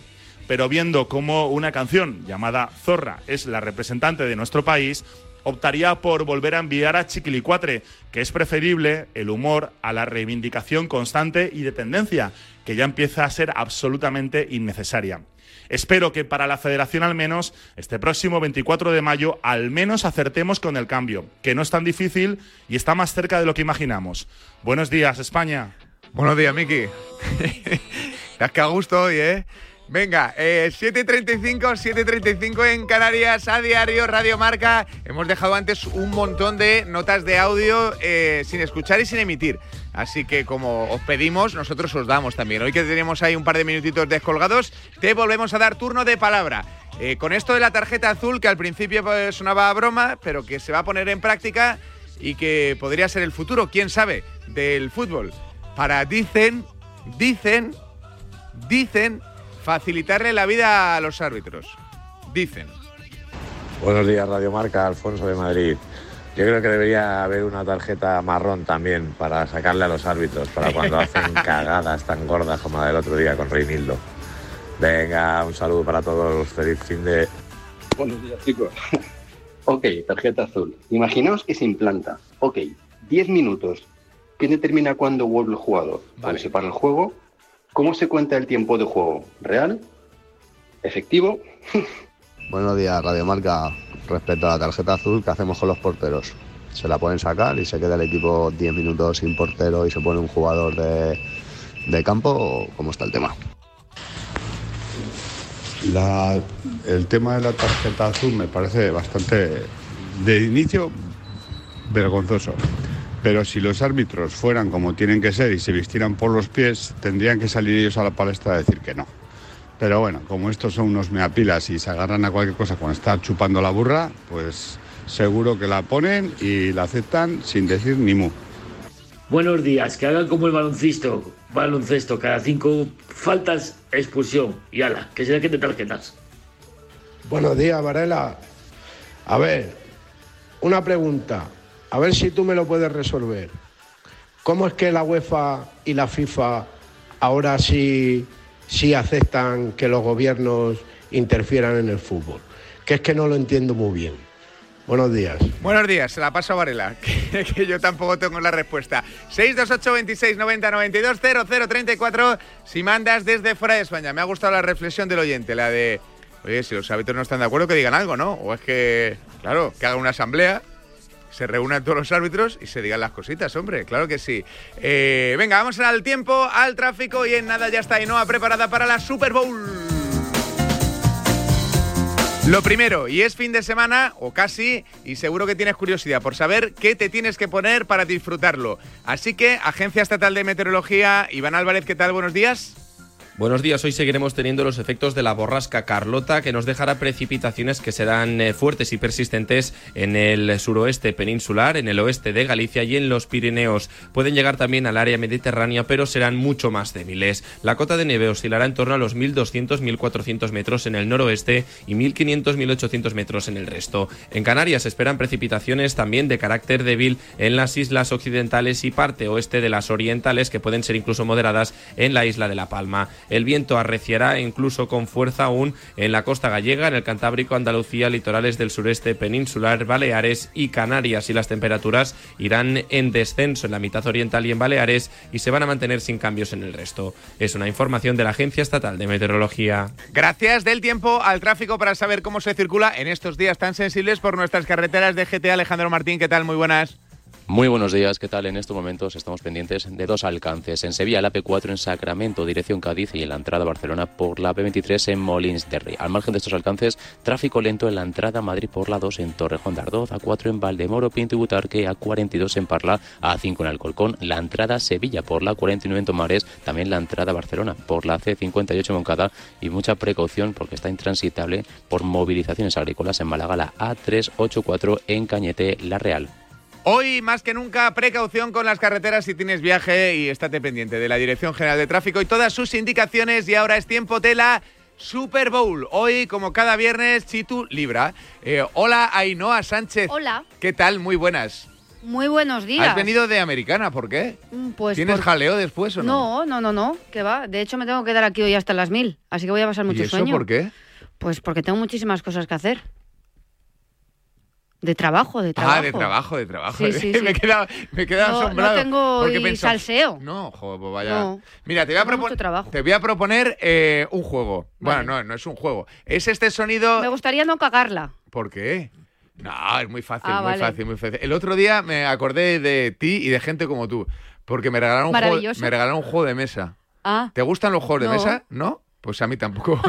Pero viendo cómo una canción llamada Zorra es la representante de nuestro país, optaría por volver a enviar a Chiquilicuatre, que es preferible el humor a la reivindicación constante y de tendencia, que ya empieza a ser absolutamente innecesaria. Espero que para la federación al menos, este próximo 24 de mayo, al menos acertemos con el cambio, que no es tan difícil y está más cerca de lo que imaginamos. Buenos días, España. Buenos días, Miki. Estás que a gusto hoy, ¿eh? Venga, eh, 7.35, 7.35 en Canarias, a diario, Radio Marca. Hemos dejado antes un montón de notas de audio eh, sin escuchar y sin emitir. Así que como os pedimos, nosotros os damos también. Hoy que tenemos ahí un par de minutitos descolgados, te volvemos a dar turno de palabra. Eh, con esto de la tarjeta azul, que al principio pues, sonaba a broma, pero que se va a poner en práctica y que podría ser el futuro, quién sabe, del fútbol. Para, dicen, dicen, dicen, facilitarle la vida a los árbitros. Dicen. Buenos días, Radio Marca, Alfonso de Madrid. Yo creo que debería haber una tarjeta marrón también para sacarle a los árbitros, para cuando hacen cagadas tan gordas como la del otro día con Reinildo. Venga, un saludo para todos. Feliz fin de. Buenos días, chicos. ok, tarjeta azul. Imaginaos que se implanta. Ok, 10 minutos. ¿Quién determina cuándo vuelve el jugador? ¿Cómo se para el juego? ¿Cómo se cuenta el tiempo de juego? ¿Real? ¿Efectivo? Buenos días, Radio Marca. Respecto a la tarjeta azul, ¿qué hacemos con los porteros? ¿Se la pueden sacar y se queda el equipo 10 minutos sin portero y se pone un jugador de, de campo? ¿O cómo está el tema? La- el tema de la tarjeta azul me parece bastante, de inicio, vergonzoso. Pero si los árbitros fueran como tienen que ser y se vistieran por los pies, tendrían que salir ellos a la palestra a decir que no. Pero bueno, como estos son unos meapilas y se agarran a cualquier cosa cuando está chupando la burra, pues seguro que la ponen y la aceptan sin decir ni mu. Buenos días, que hagan como el baloncesto, baloncesto, cada cinco faltas, expulsión. Y ala, que se dejen de tarjetas. Buenos días, Varela. A ver, una pregunta. A ver si tú me lo puedes resolver. ¿Cómo es que la UEFA y la FIFA ahora sí, sí aceptan que los gobiernos interfieran en el fútbol? Que es que no lo entiendo muy bien. Buenos días. Buenos días, se la paso a Varela, que, yo tampoco tengo la respuesta. 628 26 90 92 00 34 si mandas desde fuera de España. Me ha gustado la reflexión del oyente, la de, oye, si los árbitros no están de acuerdo, que digan algo, ¿no? O es que, claro, que hagan una asamblea, se reúnan todos los árbitros y se digan las cositas, hombre, claro que sí. Eh, venga, vamos al tiempo, al tráfico y en nada ya está Ainhoa preparada para la Super Bowl. Lo primero, y es fin de semana, o casi, y seguro que tienes curiosidad por saber qué te tienes que poner para disfrutarlo. Así que, Agencia Estatal de Meteorología, Iván Álvarez, ¿qué tal? Buenos días. Buenos días, hoy seguiremos teniendo los efectos de la borrasca Carlota que nos dejará precipitaciones que serán eh, fuertes y persistentes en el suroeste peninsular, en el oeste de Galicia y en los Pirineos. Pueden llegar también al área mediterránea pero serán mucho más débiles. La cota de nieve oscilará en torno a los 1.200-1.400 metros en el noroeste y 1.500-1.800 metros en el resto. En Canarias se esperan precipitaciones también de carácter débil en las islas occidentales y parte oeste de las orientales que pueden ser incluso moderadas en la isla de La Palma. El viento arreciará incluso con fuerza aún en la costa gallega, en el Cantábrico, Andalucía, litorales del sureste peninsular, Baleares y Canarias y las temperaturas irán en descenso en la mitad oriental y en Baleares y se van a mantener sin cambios en el resto. Es una información de la Agencia Estatal de Meteorología. Gracias del tiempo al tráfico para saber cómo se circula en estos días tan sensibles por nuestras carreteras de GT. Alejandro Martín, ¿qué tal? Muy buenas. Muy buenos días, ¿qué tal? En estos momentos estamos pendientes de dos alcances. En Sevilla, la P4 en Sacramento, dirección Cádiz, y en la entrada a Barcelona por la P23 en Molins de Rey. Al margen de estos alcances, tráfico lento en la entrada a Madrid por la 2 en Torrejón de Ardoz, A4 en Valdemoro, Pinto y Butarque, A42 en Parla, A5 en Alcolcón, la entrada a Sevilla por la 49 en Tomares, también la entrada a Barcelona por la C58 en Moncada y mucha precaución porque está intransitable por movilizaciones agrícolas en Málaga, la A384 en Cañete, La Real. Hoy, más que nunca, precaución con las carreteras si tienes viaje y estate pendiente de la Dirección General de Tráfico y todas sus indicaciones. Y ahora es tiempo de la Super Bowl. Hoy, como cada viernes, Chitu Libra. Eh, hola, Ainhoa Sánchez. Hola. ¿Qué tal? Muy buenas. Muy buenos días. ¿Has venido de Americana? ¿Por qué? Mm, Pues ¿Tienes por- jaleo después o no? No, no, no, no, que va. De hecho, me tengo que quedar aquí hoy hasta las mil, así que voy a pasar mucho ¿Y eso sueño. por qué? Pues porque tengo muchísimas cosas que hacer. De trabajo, de trabajo. Ah, de trabajo, de trabajo. Sí, sí, sí. me he quedado, me he quedado No- no asombrado. tengo porque hoy salseo. No, joder, pues vaya. No. Mira, te voy a, Tengo propon- mucho trabajo. te voy a proponer eh, un juego. Bueno, no, no es un juego. Es este sonido. Me gustaría no cagarla. ¿Por qué? No, es muy fácil, Ah, muy vale. fácil, muy fácil. El otro día me acordé de ti y de gente como tú. Porque me regalaron, un juego, me regalaron un juego de mesa. Ah, ¿Te gustan los juegos No. de mesa? ¿No? Pues a mí tampoco.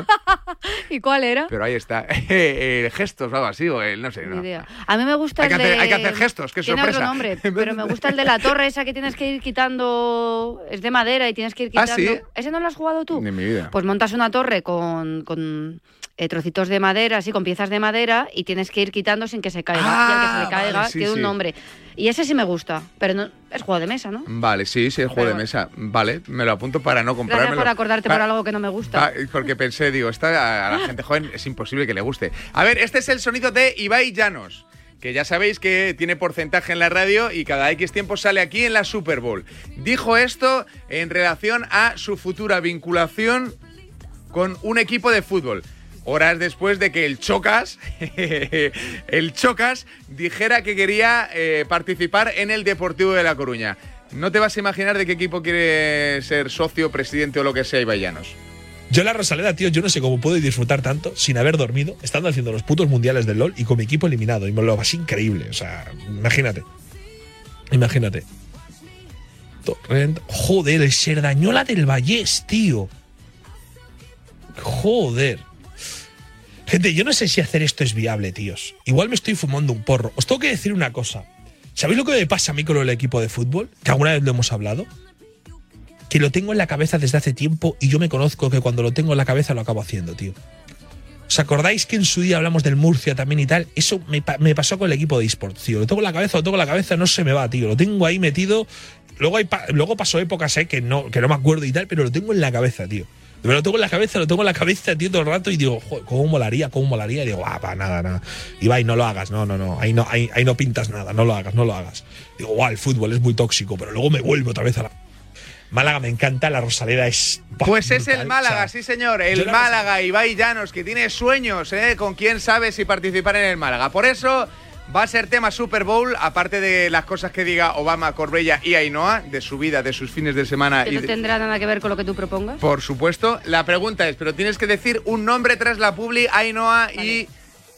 ¿y cuál era? Pero ahí está. Eh, gestos o algo así, o el, no sé. No. A mí me gusta Hay que el hacer- de... hay que hacer gestos, qué Tiene sorpresa. otro nombre, pero me gusta el de la torre esa que tienes que ir quitando... Es de madera y tienes que ir Ah, quitando... ¿sí? ¿Ese no lo has jugado tú? Ni en mi vida. Pues montas una torre con, con eh, trocitos de madera, así, con piezas de madera, y tienes que ir quitando sin que se caiga. y al que se Ah, le caiga vale, sí, tiene sí. un nombre. Y ese sí me gusta, pero no, es juego de mesa, ¿no? Vale, sí, sí, el juego de mesa. Vale, me lo apunto para no Gracias comprármelo. por acordarte Pa- por algo que no me gusta. Porque pensé, digo, esta a la gente joven es imposible que le guste. A ver, este es el sonido de Ibai Llanos, que ya sabéis que tiene porcentaje en la radio y cada X tiempo sale aquí en la Super Bowl. Dijo esto en relación a su futura vinculación con un equipo de fútbol. Horas después de que el Chocas, el Chocas, dijera que quería eh, participar en el Deportivo de La Coruña. No te vas a imaginar de qué equipo quiere ser socio, presidente o lo que sea, Ibai Llanos. Yo la Rosaleda, tío, yo no sé cómo puedo disfrutar tanto sin haber dormido, estando haciendo los putos mundiales del LOL y con mi equipo eliminado. Y me lo vas increíble. O sea, imagínate. Imagínate. Torrent. Joder, el Serdañola del Vallés, tío. Joder. Gente, yo no sé si hacer esto es viable, tíos. Igual me estoy fumando un porro. Os tengo que decir una cosa. ¿Sabéis lo que me pasa a mí con el equipo de fútbol? Que alguna vez lo hemos hablado. Que lo tengo en la cabeza desde hace tiempo y yo me conozco que cuando lo tengo en la cabeza lo acabo haciendo, tío. ¿Os acordáis que en su día hablamos del Murcia también y tal? Eso me, pa- me pasó con el equipo de esports, tío. Lo tengo en la cabeza, lo tengo en la cabeza, no se me va, tío. Lo tengo ahí metido. Luego, luego pasó épocas, eh, que no, que no me acuerdo y tal, pero lo tengo en la cabeza, tío. Me lo tengo en la cabeza, lo tengo en la cabeza, tío, todo el rato y digo, "Joder, ¿cómo molaría? ¿Cómo molaría? Y digo, ah, pa, nada, nada. Ibai, no lo hagas, no, no, no. Ahí no, ahí, ahí no pintas nada, no lo hagas, no lo hagas. Digo, guau, el fútbol es muy tóxico, pero luego me vuelvo otra vez a la. Málaga me encanta, la Rosaleda es. Pues es el Málaga, o sea, sí señor, el la Málaga, Ibai Llanos, que tiene sueños, ¿eh? Con quién sabe si participar en el Málaga. Por eso va a ser tema Super Bowl, aparte de las cosas que diga Obama, Corbella y Ainhoa, de su vida, de sus fines de semana Que y no de- tendrá nada que ver con lo que tú propongas. Por supuesto. La pregunta es, pero tienes que decir un nombre tras la publi, Ainhoa y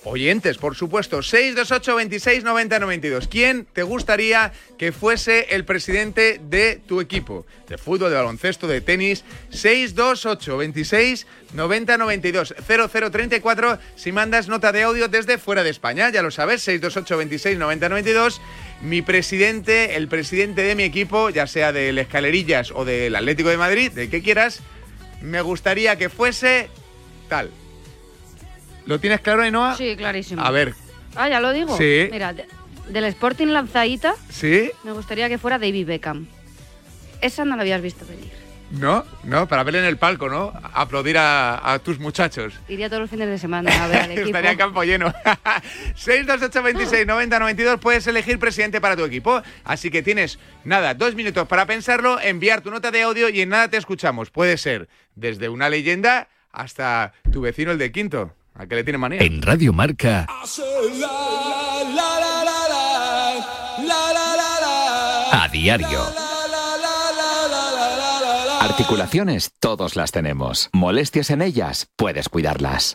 oyentes, por supuesto. 628 26 90 92. ¿Quién te gustaría que fuese el presidente de tu equipo? De fútbol, de baloncesto, de tenis. 628 26 90 92. 0034 si mandas nota de audio desde fuera de España. Ya lo sabes, 628 26 90 92. Mi presidente, el presidente de mi equipo, ya sea del Escalerillas o del Atlético de Madrid, de que quieras, me gustaría que fuese tal. ¿Lo tienes claro, Ainhoa? Sí, clarísimo. A ver, Ah, ya lo digo. Sí. Mira, de- del Sporting Lanzaíta ¿sí? me gustaría que fuera David Beckham. Esa no la habías visto venir. ¿No? ¿No? Para verle en el palco, ¿no? Aplaudir a, a tus muchachos. Iría todos los fines de semana a ver al equipo. Estaría en campo lleno. 628 26 90 92 puedes elegir presidente para tu equipo. Así que tienes, nada, dos minutos para pensarlo, enviar tu nota de audio y en nada te escuchamos. Puede ser desde una leyenda hasta tu vecino el de quinto. ¿A que le tiene manía? En Radio Marca, a diario. Articulaciones todos las tenemos. Molestias en ellas, puedes cuidarlas.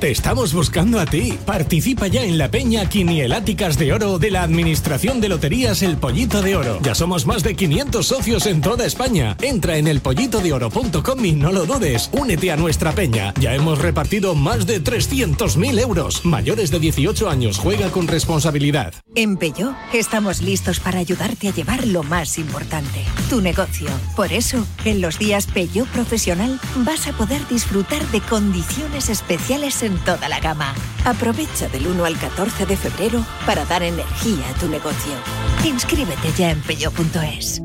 Te estamos buscando a ti. Participa ya en la peña Quinieláticas de Oro de la Administración de Loterías El Pollito de Oro. Ya somos más de 500 socios en toda España. Entra en elpollitodeoro.com y no lo dudes. Únete a nuestra peña. Ya hemos repartido más de 300.000 euros. Mayores de 18 años, juega con responsabilidad. En Peugeot estamos listos para ayudarte a llevar lo más importante, tu negocio. Por eso, en los días Peugeot Profesional vas a poder disfrutar de condiciones especiales en toda la gama. Aprovecha del 1 al 14 de febrero para dar energía a tu negocio. Inscríbete ya en peugeot.es.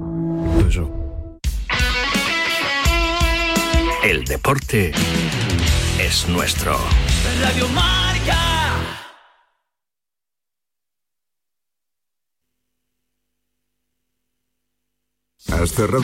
El deporte es nuestro. Radio Marca. ¿Has cerrado?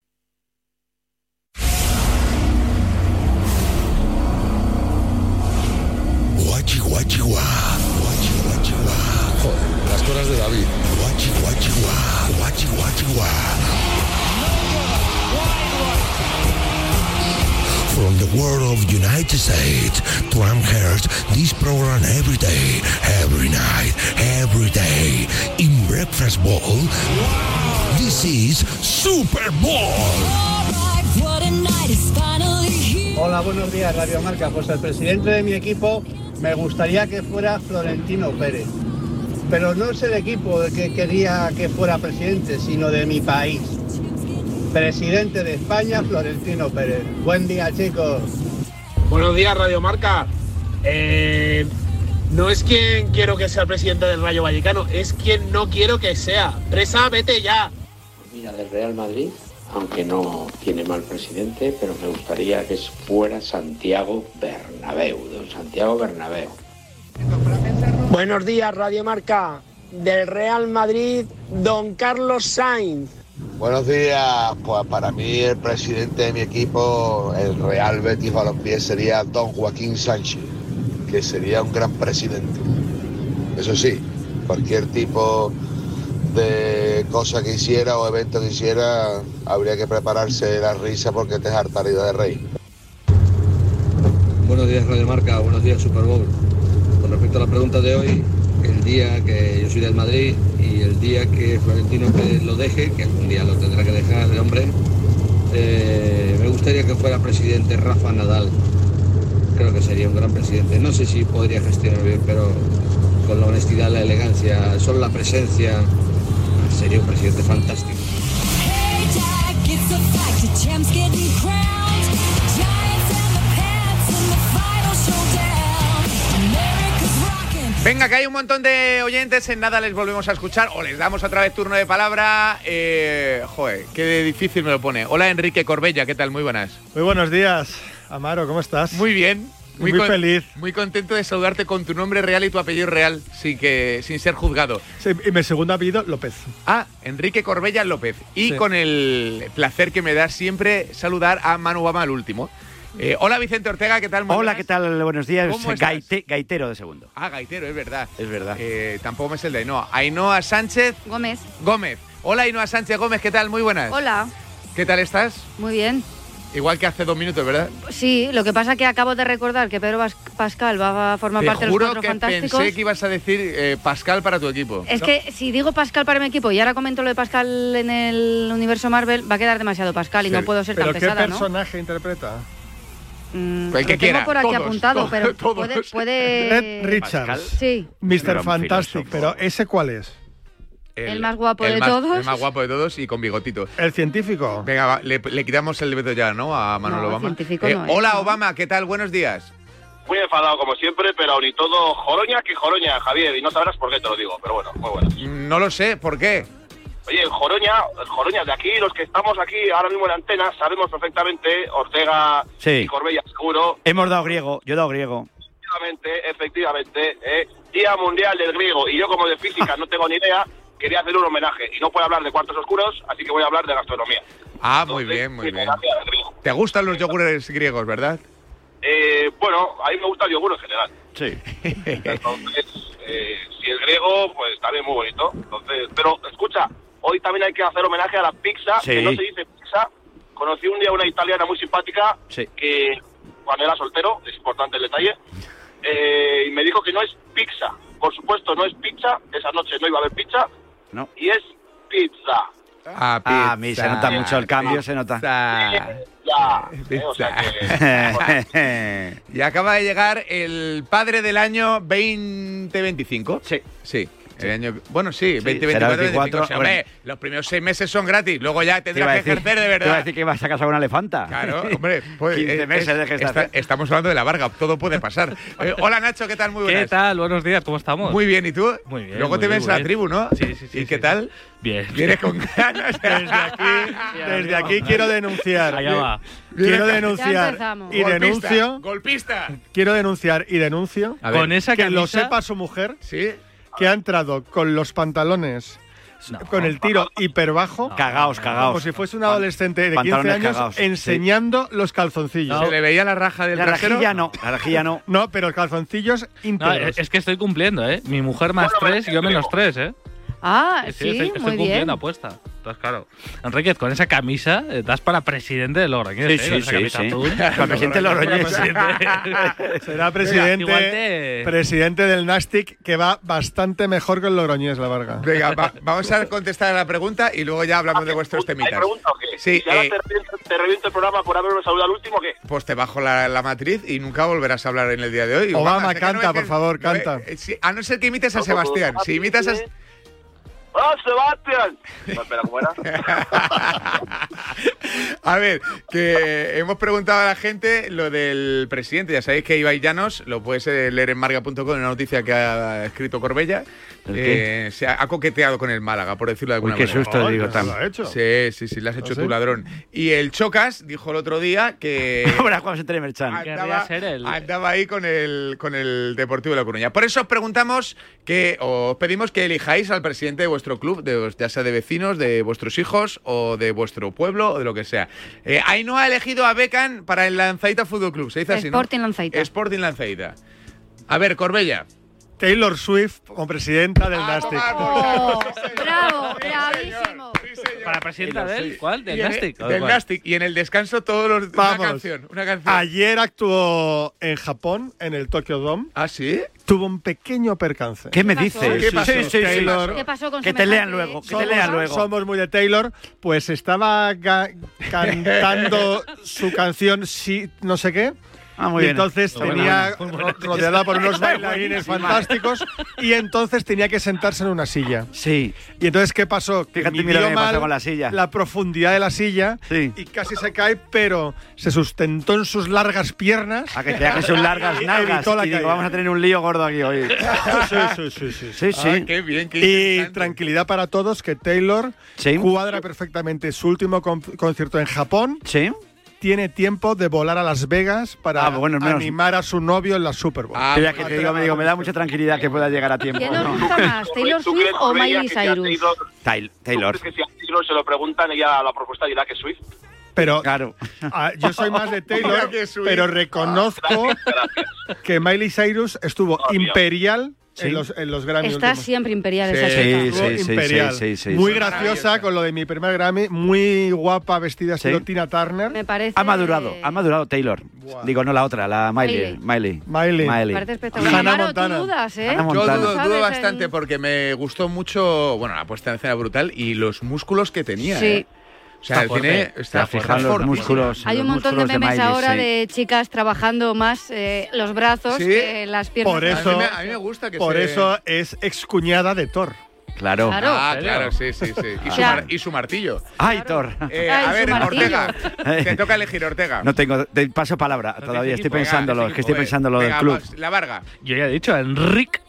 98. This program every day, every night, every day in Breakfast This is Super Bowl. Hola, buenos días, Radio Marca. Pues el presidente de mi equipo me gustaría que fuera Florentino Pérez. Pero no es el equipo que quería que fuera presidente, sino de mi país. Presidente de España, Florentino Pérez. Buen día, chicos. Buenos días, Radio Marca. Eh, no es quien quiero que sea el presidente del Rayo Vallecano, es quien no quiero que sea. Presa, vete ya. Mira, del Real Madrid, aunque no tiene mal presidente, pero me gustaría que fuera Santiago Bernabéu, don Santiago Bernabéu. Buenos días, Radio Marca. Del Real Madrid, don Carlos Sainz. Buenos días, pues para mí el presidente de mi equipo, el Real Betis Balompié, sería don Joaquín Sánchez, que sería un gran presidente. Eso sí, cualquier tipo de cosa que hiciera o evento que hiciera, habría que prepararse la risa porque te hartaría de reír. Buenos días Radio Marca, buenos días Super Bowl. Con respecto a la pregunta de hoy, el día que yo soy del Madrid y el día que Florentino Pérez lo deje, que algún día lo tendrá que dejar el hombre, eh, me gustaría que fuera presidente Rafa Nadal. Creo que sería un gran presidente. No sé si podría gestionar bien, pero con la honestidad, la elegancia, solo la presencia, sería un presidente fantástico. Venga, que hay un montón de oyentes. En nada les volvemos a escuchar o les damos otra vez turno de palabra. Eh, joder, qué difícil me lo pone. Hola, Enrique Corbella, ¿qué tal? Muy buenas. Muy buenos días, Amaro, ¿cómo estás? Muy bien. Muy, con- feliz. Muy contento de saludarte con tu nombre real y tu apellido real, sin, que, sin ser juzgado. Sí, y mi segundo apellido, López. Ah, Enrique Corbella López. Y Sí. con el placer que me da siempre saludar a Manu Bama, el último. Eh, hola, Vicente Ortega, ¿qué tal? Muy Hola, buenas. ¿qué tal? Buenos días. ¿Cómo estás? Gaite- gaitero de segundo. Ah, Gaitero, es verdad. Es verdad. Eh, tampoco me es el de Ainhoa. Ainhoa Sánchez Gómez. Gómez. Hola, Ainhoa Sánchez Gómez, ¿qué tal? Muy buenas. Hola. ¿Qué tal estás? Muy bien. Igual que hace dos minutos, ¿verdad? Sí, lo que pasa que acabo de recordar que Pedro Pascal va a formar Te parte de los Cuatro que Fantásticos. pensé que ibas a decir eh, Pascal para tu equipo. Es que si digo Pascal para mi equipo y ahora comento lo de Pascal en el universo Marvel, va a quedar demasiado Pascal y Sí. no puedo ser ¿Pero tan qué pesada, ¿no? personaje interpreta? Mm, El que quiera, tengo por aquí todos, apuntado, to- pero todos. puede, puede- Red Richards. Sí. Mr. Fantastic, pero ¿ese cuál es? El más guapo el de más- todos. El más guapo de todos y con bigotito. ¿El científico? Venga, va, le, le quitamos el veto ya, ¿no? A Manuel No, Obama. científico Eh, no es, hola, ¿no? Obama, ¿qué tal? Buenos días. Muy enfadado como siempre, pero ni todo joroña que joroña, Javier, y no sabrás por qué te lo digo, pero bueno, muy bueno. No lo sé, ¿por qué? Oye, joroña, joroña de aquí, los que estamos aquí ahora mismo en la antena, sabemos perfectamente, Ortega Sí. y Corbella seguro, Hemos dado griego, yo he dado griego. efectivamente, efectivamente, eh, Día Mundial del Griego, y yo como de física no tengo ni idea, quería hacer un homenaje, y no puedo hablar de cuartos oscuros, así que voy a hablar de gastronomía. Ah, muy bien, muy bien. ¿Te gustan los yogures griegos, verdad? Eh, bueno, a mí me gusta el yogur en general. Sí. Entonces, eh, si es griego, pues también muy bonito. Entonces, pero escucha, hoy también hay que hacer homenaje a la pizza, Sí. que no se dice pizza. Conocí un día una italiana muy simpática Sí. que cuando era soltero, es importante el detalle, eh, y me dijo que no es pizza. Por supuesto, no es pizza. Esa noche no iba a haber pizza. No. Y es pizza. Ah, Ah, a mí se nota mucho el cambio, se nota. Ya. eh, o sea que- y acaba de llegar el padre del año 2025. Sí. Sí. El año, bueno, sí, Sí, 2024, será 24, 25. Sí, hombre, los primeros seis meses son gratis, luego ya Te tendrás a que decir- ejercer de te iba a verdad. decir que ibas a casar con una elefanta. Claro, hombre, pues, 15 es- meses es- de está- gestación. estamos hablando de la Varga, todo puede pasar. Eh, hola Nacho, ¿qué tal? Muy buenas. ¿Qué tal? Buenos días, ¿cómo estamos? Muy bien, ¿y tú? Muy bien. Luego muy te bien, ves muy a la bien. tribu, ¿no? Sí, sí, sí. ¿Y qué sí, tal? sí. Bien. Vienes con ganas. Desde aquí, desde aquí quiero denunciar. Allá va. Quiero denunciar y Golpista, denuncio. Golpista. Quiero denunciar y denuncio A ver. Con esa que lo camisa- sepa su mujer Sí. Que ha entrado con los pantalones con el tiro hiper bajo. Cagaos, cagaos. Como si fuese un adolescente de 15 Pantalones años cagaos, sí. enseñando los calzoncillos. ¿Se le veía la raja del La trasero? rajilla no, la rajilla no. No, pero calzoncillos No, íntegros. es que estoy cumpliendo, ¿eh? Mi mujer más Bueno, tres, yo menos tres, ¿eh? Ah, Sí, sí, estoy, estoy muy bien. cumpliendo apuesta. Entonces, claro. Enriquez, con esa camisa eh, das para presidente de Logroñés. Sí, ¿eh? sí, Con esa sí, camisa sí. azul. Para presidente de Logroñés. Será presidente, te- presidente del Nastic, que va bastante mejor que el Logroñés, la Varga. Venga, va- vamos a contestar a la pregunta y luego ya hablamos de vuestros temitas. pregunta o qué? Sí, Si ahora eh, te, reviento, te reviento el programa por haberme saludado al último, ¿qué? pues te bajo la, la matriz y nunca volverás a hablar en el día de hoy. Obama, canta, por favor, no canta. eh, a no ser que imites a Sebastián. Si imitas a... ¡Ah, Sebastián! No, espera, ¿cómo era? A ver, que hemos preguntado a la gente lo del presidente. Ya sabéis que Ibai Llanos, lo puedes eh, leer en marga.com, en una noticia que ha escrito Corbella. ¿El qué? eh, se ha, ha coqueteado con el Málaga, por decirlo de alguna Uy, qué manera. susto, digo, ¿Eso tan. lo ha hecho? Sí, sí, sí, le has hecho ¿Ah, sí? tu ladrón. Y el Chocas dijo el otro día que Ahora Merchan. andaba, andaba ahí con el, con el Deportivo de La Coruña. Por eso os preguntamos que, os pedimos que elijáis al presidente de vuestro club, de, ya sea de vecinos, de vuestros hijos o de vuestro pueblo o de lo que sea. Eh, Ainhoa ha elegido a Becan para el Lanzaita Fútbol Club. Se dice así, ¿no? Sporting Lanzaita. Sporting Lanzaita. A ver, Corbella. Taylor Swift como presidenta del Nastic. Oh, bravo, bravísimo. Para presidenta del ¿cuál? Del Y en- Nastic. ¿O de Del? Nastic. Y en el descanso todos los... Vamos. Una canción, una canción. Ayer actuó en Japón, en el Tokyo Dome. ¿Ah, sí? Tuvo un pequeño percance. ¿Qué me pasó? dices? ¿Qué pasó? Sí, sí, sí. Taylor. ¿Qué pasó con Que te lean luego, que te Somos, lean luego. somos muy de Taylor, pues estaba cantando su canción sí no sé qué. Ah, muy y bien. entonces Muy tenía buena, rodeada por unos bailarines fantásticos y entonces tenía que sentarse en una silla. Sí. Y entonces qué pasó? Que Fíjate, mira lo que mal con la silla. la profundidad de la silla Sí. y casi se cae, pero se sustentó en sus largas piernas. A que te hagas sus largas nalgas. Y digo, vamos a tener un lío gordo aquí hoy. Sí, sí, sí, sí. Sí, sí. Ah, qué bien, qué Y tranquilidad para todos que Taylor Sí. cuadra perfectamente su último con- concierto en Japón. Sí. Tiene tiempo de volar a Las Vegas para Ah, bueno, menos- animar a su novio en la Super Bowl. Ah, Mira que te digo, me digo, me da mucha tranquilidad que pueda llegar a tiempo. ¿Quién nos ¿no? gusta más, Taylor ¿Tú Swift o Miley Cyrus? Taylor, Taylor. ¿Tú Taylor. crees que si a Taylor se lo preguntan, ella la propuesta dirá que Swift? Pero Claro. ah, yo soy más de Taylor, Mira que Swift. pero reconozco que Miley Cyrus estuvo Oh, Dios. imperial Sí. en, los, en los Grammy. Está últimos. siempre imperial Sí, esa chica. sí, Estuvo sí, sí, imperial. sí, sí, muy graciosa con lo de mi primer Grammy, muy guapa, vestida estilo Sí. Tina Turner. Me parece. Ha madurado, ha madurado Taylor. Digo, no la otra, la Miley. Miley. Miley. Espectacular. Hannah Montana. tú dudas, ¿eh? Hannah Yo dudo, bastante porque me gustó mucho, bueno, la puesta en escena brutal y los músculos que tenía. Sí. ¿eh? O sea, Está tiene, fuerte. está Te fijas los músculos. Hay los un montón de memes ahora sí. de chicas trabajando más eh, los brazos Sí. que las piernas. Por A mí eso, me- a mí me gusta que por se- eso es excuñada de Thor. Claro. Claro. Ah, claro, sí, sí, sí. Y, su, sea- mar- y su martillo. Ay, Thor. Eh, Ay, a ver. Ortega, te toca elegir, Ortega. No tengo, te paso palabra No todavía, estoy pensándolo, es que estoy joder. pensando lo del club. La Varga. Yo ya he dicho, Enric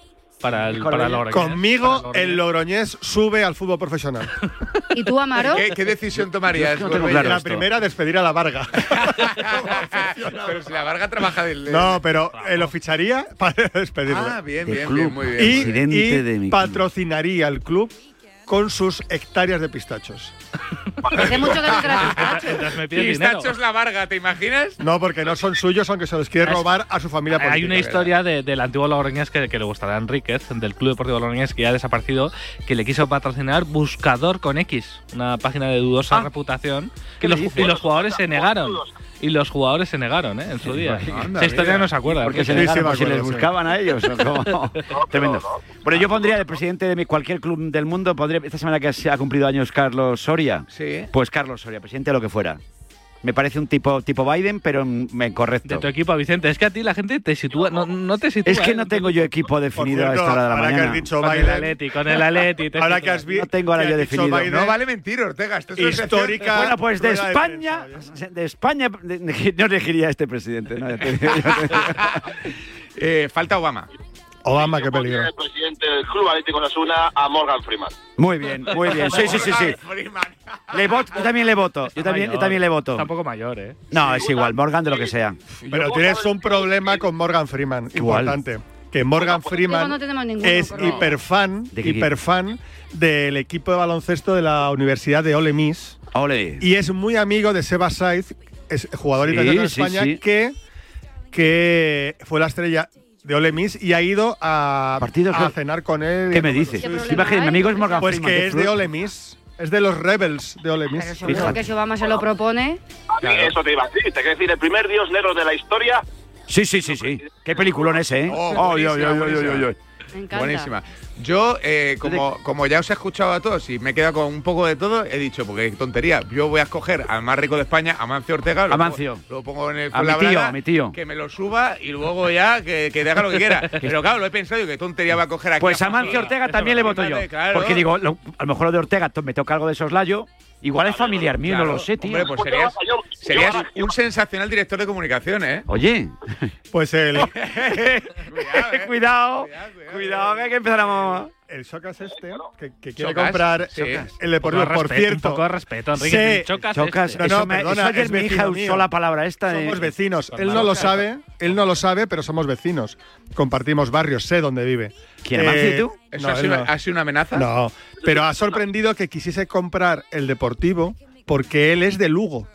para el, para el Logroñés. Conmigo, Para el Logroñés sube al fútbol profesional. ¿Y tú, Amaro? ¿Qué, qué decisión tomarías? Yo no tengo Gorbella? claro la esto. primera, despedir a la Varga. pero si la Varga trabaja del. No, pero eh, lo ficharía para despedirle. Ah, bien, bien, club. bien, muy bien. y muy bien. Presidente y de mi club. patrocinaría el club con sus hectáreas de pistachos. Hace mucho que no. Mientras me dinero. Pistachos la Varga, ¿te imaginas? No, porque no son suyos, aunque se los quiere robar a su familia política. Hay una historia de- del antiguo Logroñés que, que le gustará a Enríquez, del Club Deportivo Logroñés, que ya ha desaparecido, que le quiso patrocinar Buscador con X, una página de dudosa Ah. reputación. ¿Qué Y los, y los jugadores se negaron. Y los jugadores se negaron, ¿eh? En su día. Esa historia no se acuerda. Porque se negaron, si les buscaban a ellos. Tremendo. Bueno, yo pondría de presidente de cualquier club del mundo, pondría esta semana que se ha cumplido años Carlos Soria. Sí. Pues Carlos Soria, presidente de lo que fuera. Me parece un tipo tipo Biden, pero mm, correcto. De tu equipo, Vicente. Es que a ti la gente te sitúa. No, no te sitúa. Es que ¿eh? no tengo yo equipo definido a cierto, esta hora de la ahora que mañana. has dicho Con el Biden, Atleti, con el Atleti. te ahora que has vi- No tengo ahora que yo definido. Biden, No vale mentir, Ortega. Esto es Histórica. Bueno, pues de España, de España, no elegiría a este presidente. ¿no? Ya te digo, ya te digo. Eh, falta Obama. Obama, qué peligro. el presidente del Club Atlético Osasuna a Morgan Freeman. Muy bien, muy bien. Sí, sí, sí, sí. Le voto, yo también le voto. Yo Está también, yo también le voto. Está un poco mayor, ¿eh? No, es igual, Morgan de lo que sea. Pero tienes un problema con Morgan Freeman, Igual. importante. Que Morgan Digo, Freeman no tenemos ninguno. es pero- hiperfan, ¿De qué equipo? hiperfan del equipo de baloncesto de la Universidad de Ole Miss Ole. y es muy amigo de Seba Saiz, es jugador Sí, italiano de sí, España sí. que que fue la estrella de Ole Miss y ha ido a, Partidos a cenar con él. ¿Qué me dices? ¿Qué problema Imagínate, mi amigo es Morgan Pues Freeman, que es de Ole Miss. Es de los Rebels de Ole Miss. Seguro que si Obama se lo propone. Mí eso te iba a decir. Te quiero decir, el primer dios negro de la historia. Sí, sí, sí, sí. Qué peliculón ese, ¿eh? Oh, Ay, ay, buenísima, buenísima. ay, ay. Me encanta. Buenísima. Yo, eh, como, como ya os he escuchado a todos y me he quedado con un poco de todo, he dicho, porque qué tontería, yo voy a escoger al más rico de España, Amancio Ortega. lo Amancio. pongo- Lo pongo en el A mi tío, a mi tío. Que me lo suba y luego ya que, que haga lo que quiera. Pero claro, lo he pensado y qué tontería va a coger aquí. Pues a Mancio Ortega también le voto yo. Claro. Porque digo, lo- a lo mejor lo de Ortega me toca algo de soslayo. Igual es familiar mío, no lo sé, tío. Hombre, pues serías, serías un sensacional director de comunicación, ¿eh? Oye. Pues el. cuidado, cuidado, que hay que empezar a. El Chocas este, que, que quiere Chocas, comprar sí. el Deportivo, por respeto, cierto. un poco de respeto, Enrique, sé- Chocas Chocas, este. No, no, eso me- perdona, eso ayer es mi hija usó la palabra esta de- Somos vecinos. Él no lo sabe, él no lo sabe, pero somos vecinos. Compartimos barrios, sé dónde vive. Eh, ¿Quién, Amancio y tú? ¿Eso no, ha él sido, no. ha sido una amenaza? No, pero ha sorprendido que quisiese comprar el Deportivo porque él es de Lugo.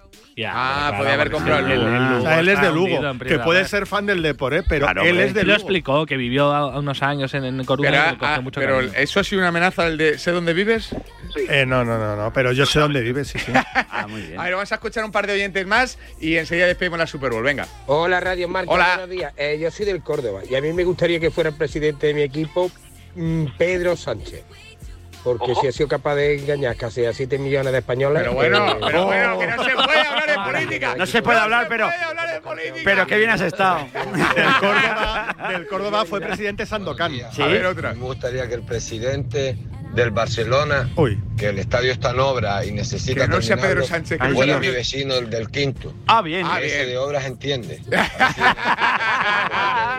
Ah, podía haber comprado el Lugo. O sea, él es de Lugo, que puede ser fan del Depor, ¿eh? pero Claro, él es de Él lo Lugo. explicó, que vivió unos años en, en Coruña Pero, y ah, mucho pero. ¿eso ha sido una amenaza el de sé dónde vives? Eh, no, no, no, no, pero yo sé dónde vive, sí, sí. Ah, muy bien. A ver, vamos a escuchar un par de oyentes más y enseguida despedimos la Super Bowl. Venga. Hola Radio Marca, Hola. buenos días. Eh, yo soy del Córdoba y a mí me gustaría que fuera el presidente de mi equipo mm, Pedro Sánchez. Porque si ha sido capaz de engañar casi a 7 millones de españoles. Pero bueno, eh, pero bueno, que no se puede hablar de política. No se puede hablar, pero. Pero qué bien has estado. Del Córdoba, del Córdoba fue presidente Sandokan. Sí. A ver, otra. Me gustaría que el presidente del Barcelona, Uy. que el estadio está en obra y necesita Que no sea Pedro Sánchez, que fuera no mi vecino el del quinto. Ah, bien. Que ese de obras entiende. de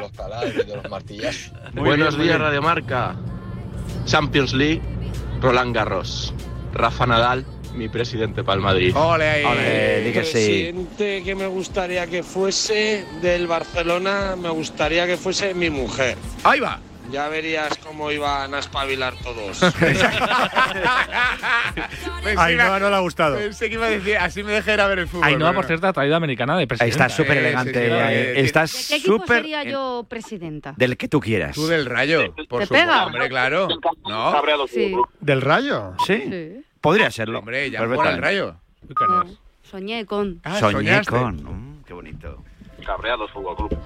los taladros, de los martillazos. Buenos días, Radio Marca. Champions League, Roland Garros. Rafa Nadal, mi presidente para el Madrid. Ole ahí. Ole, di que sí. presidente que me gustaría que fuese del Barcelona, me gustaría que fuese mi mujer. Ahí va. Ya verías cómo iban a espabilar todos. Ainhoa no le ha gustado. Pensé que iba a decir, así me dejé ir a ver el fútbol. Ainhoa, por cierto, ha traído americana de Ahí presidenta. está súper Eh, elegante. sí, sí, eh, eh, Está ¿De qué equipo súper. sería yo presidenta? Del que tú quieras. Tú del rayo. Por ¿Te supuesto, pega? hombre, claro. No. Sí. ¿Del Rayo? ¿Sí? Sí. Podría serlo. Hombre, ya juega el rayo. No, soñé con. Ah, Soñé soñaste. con. Mm, qué bonito. Cabreados Fútbol Club.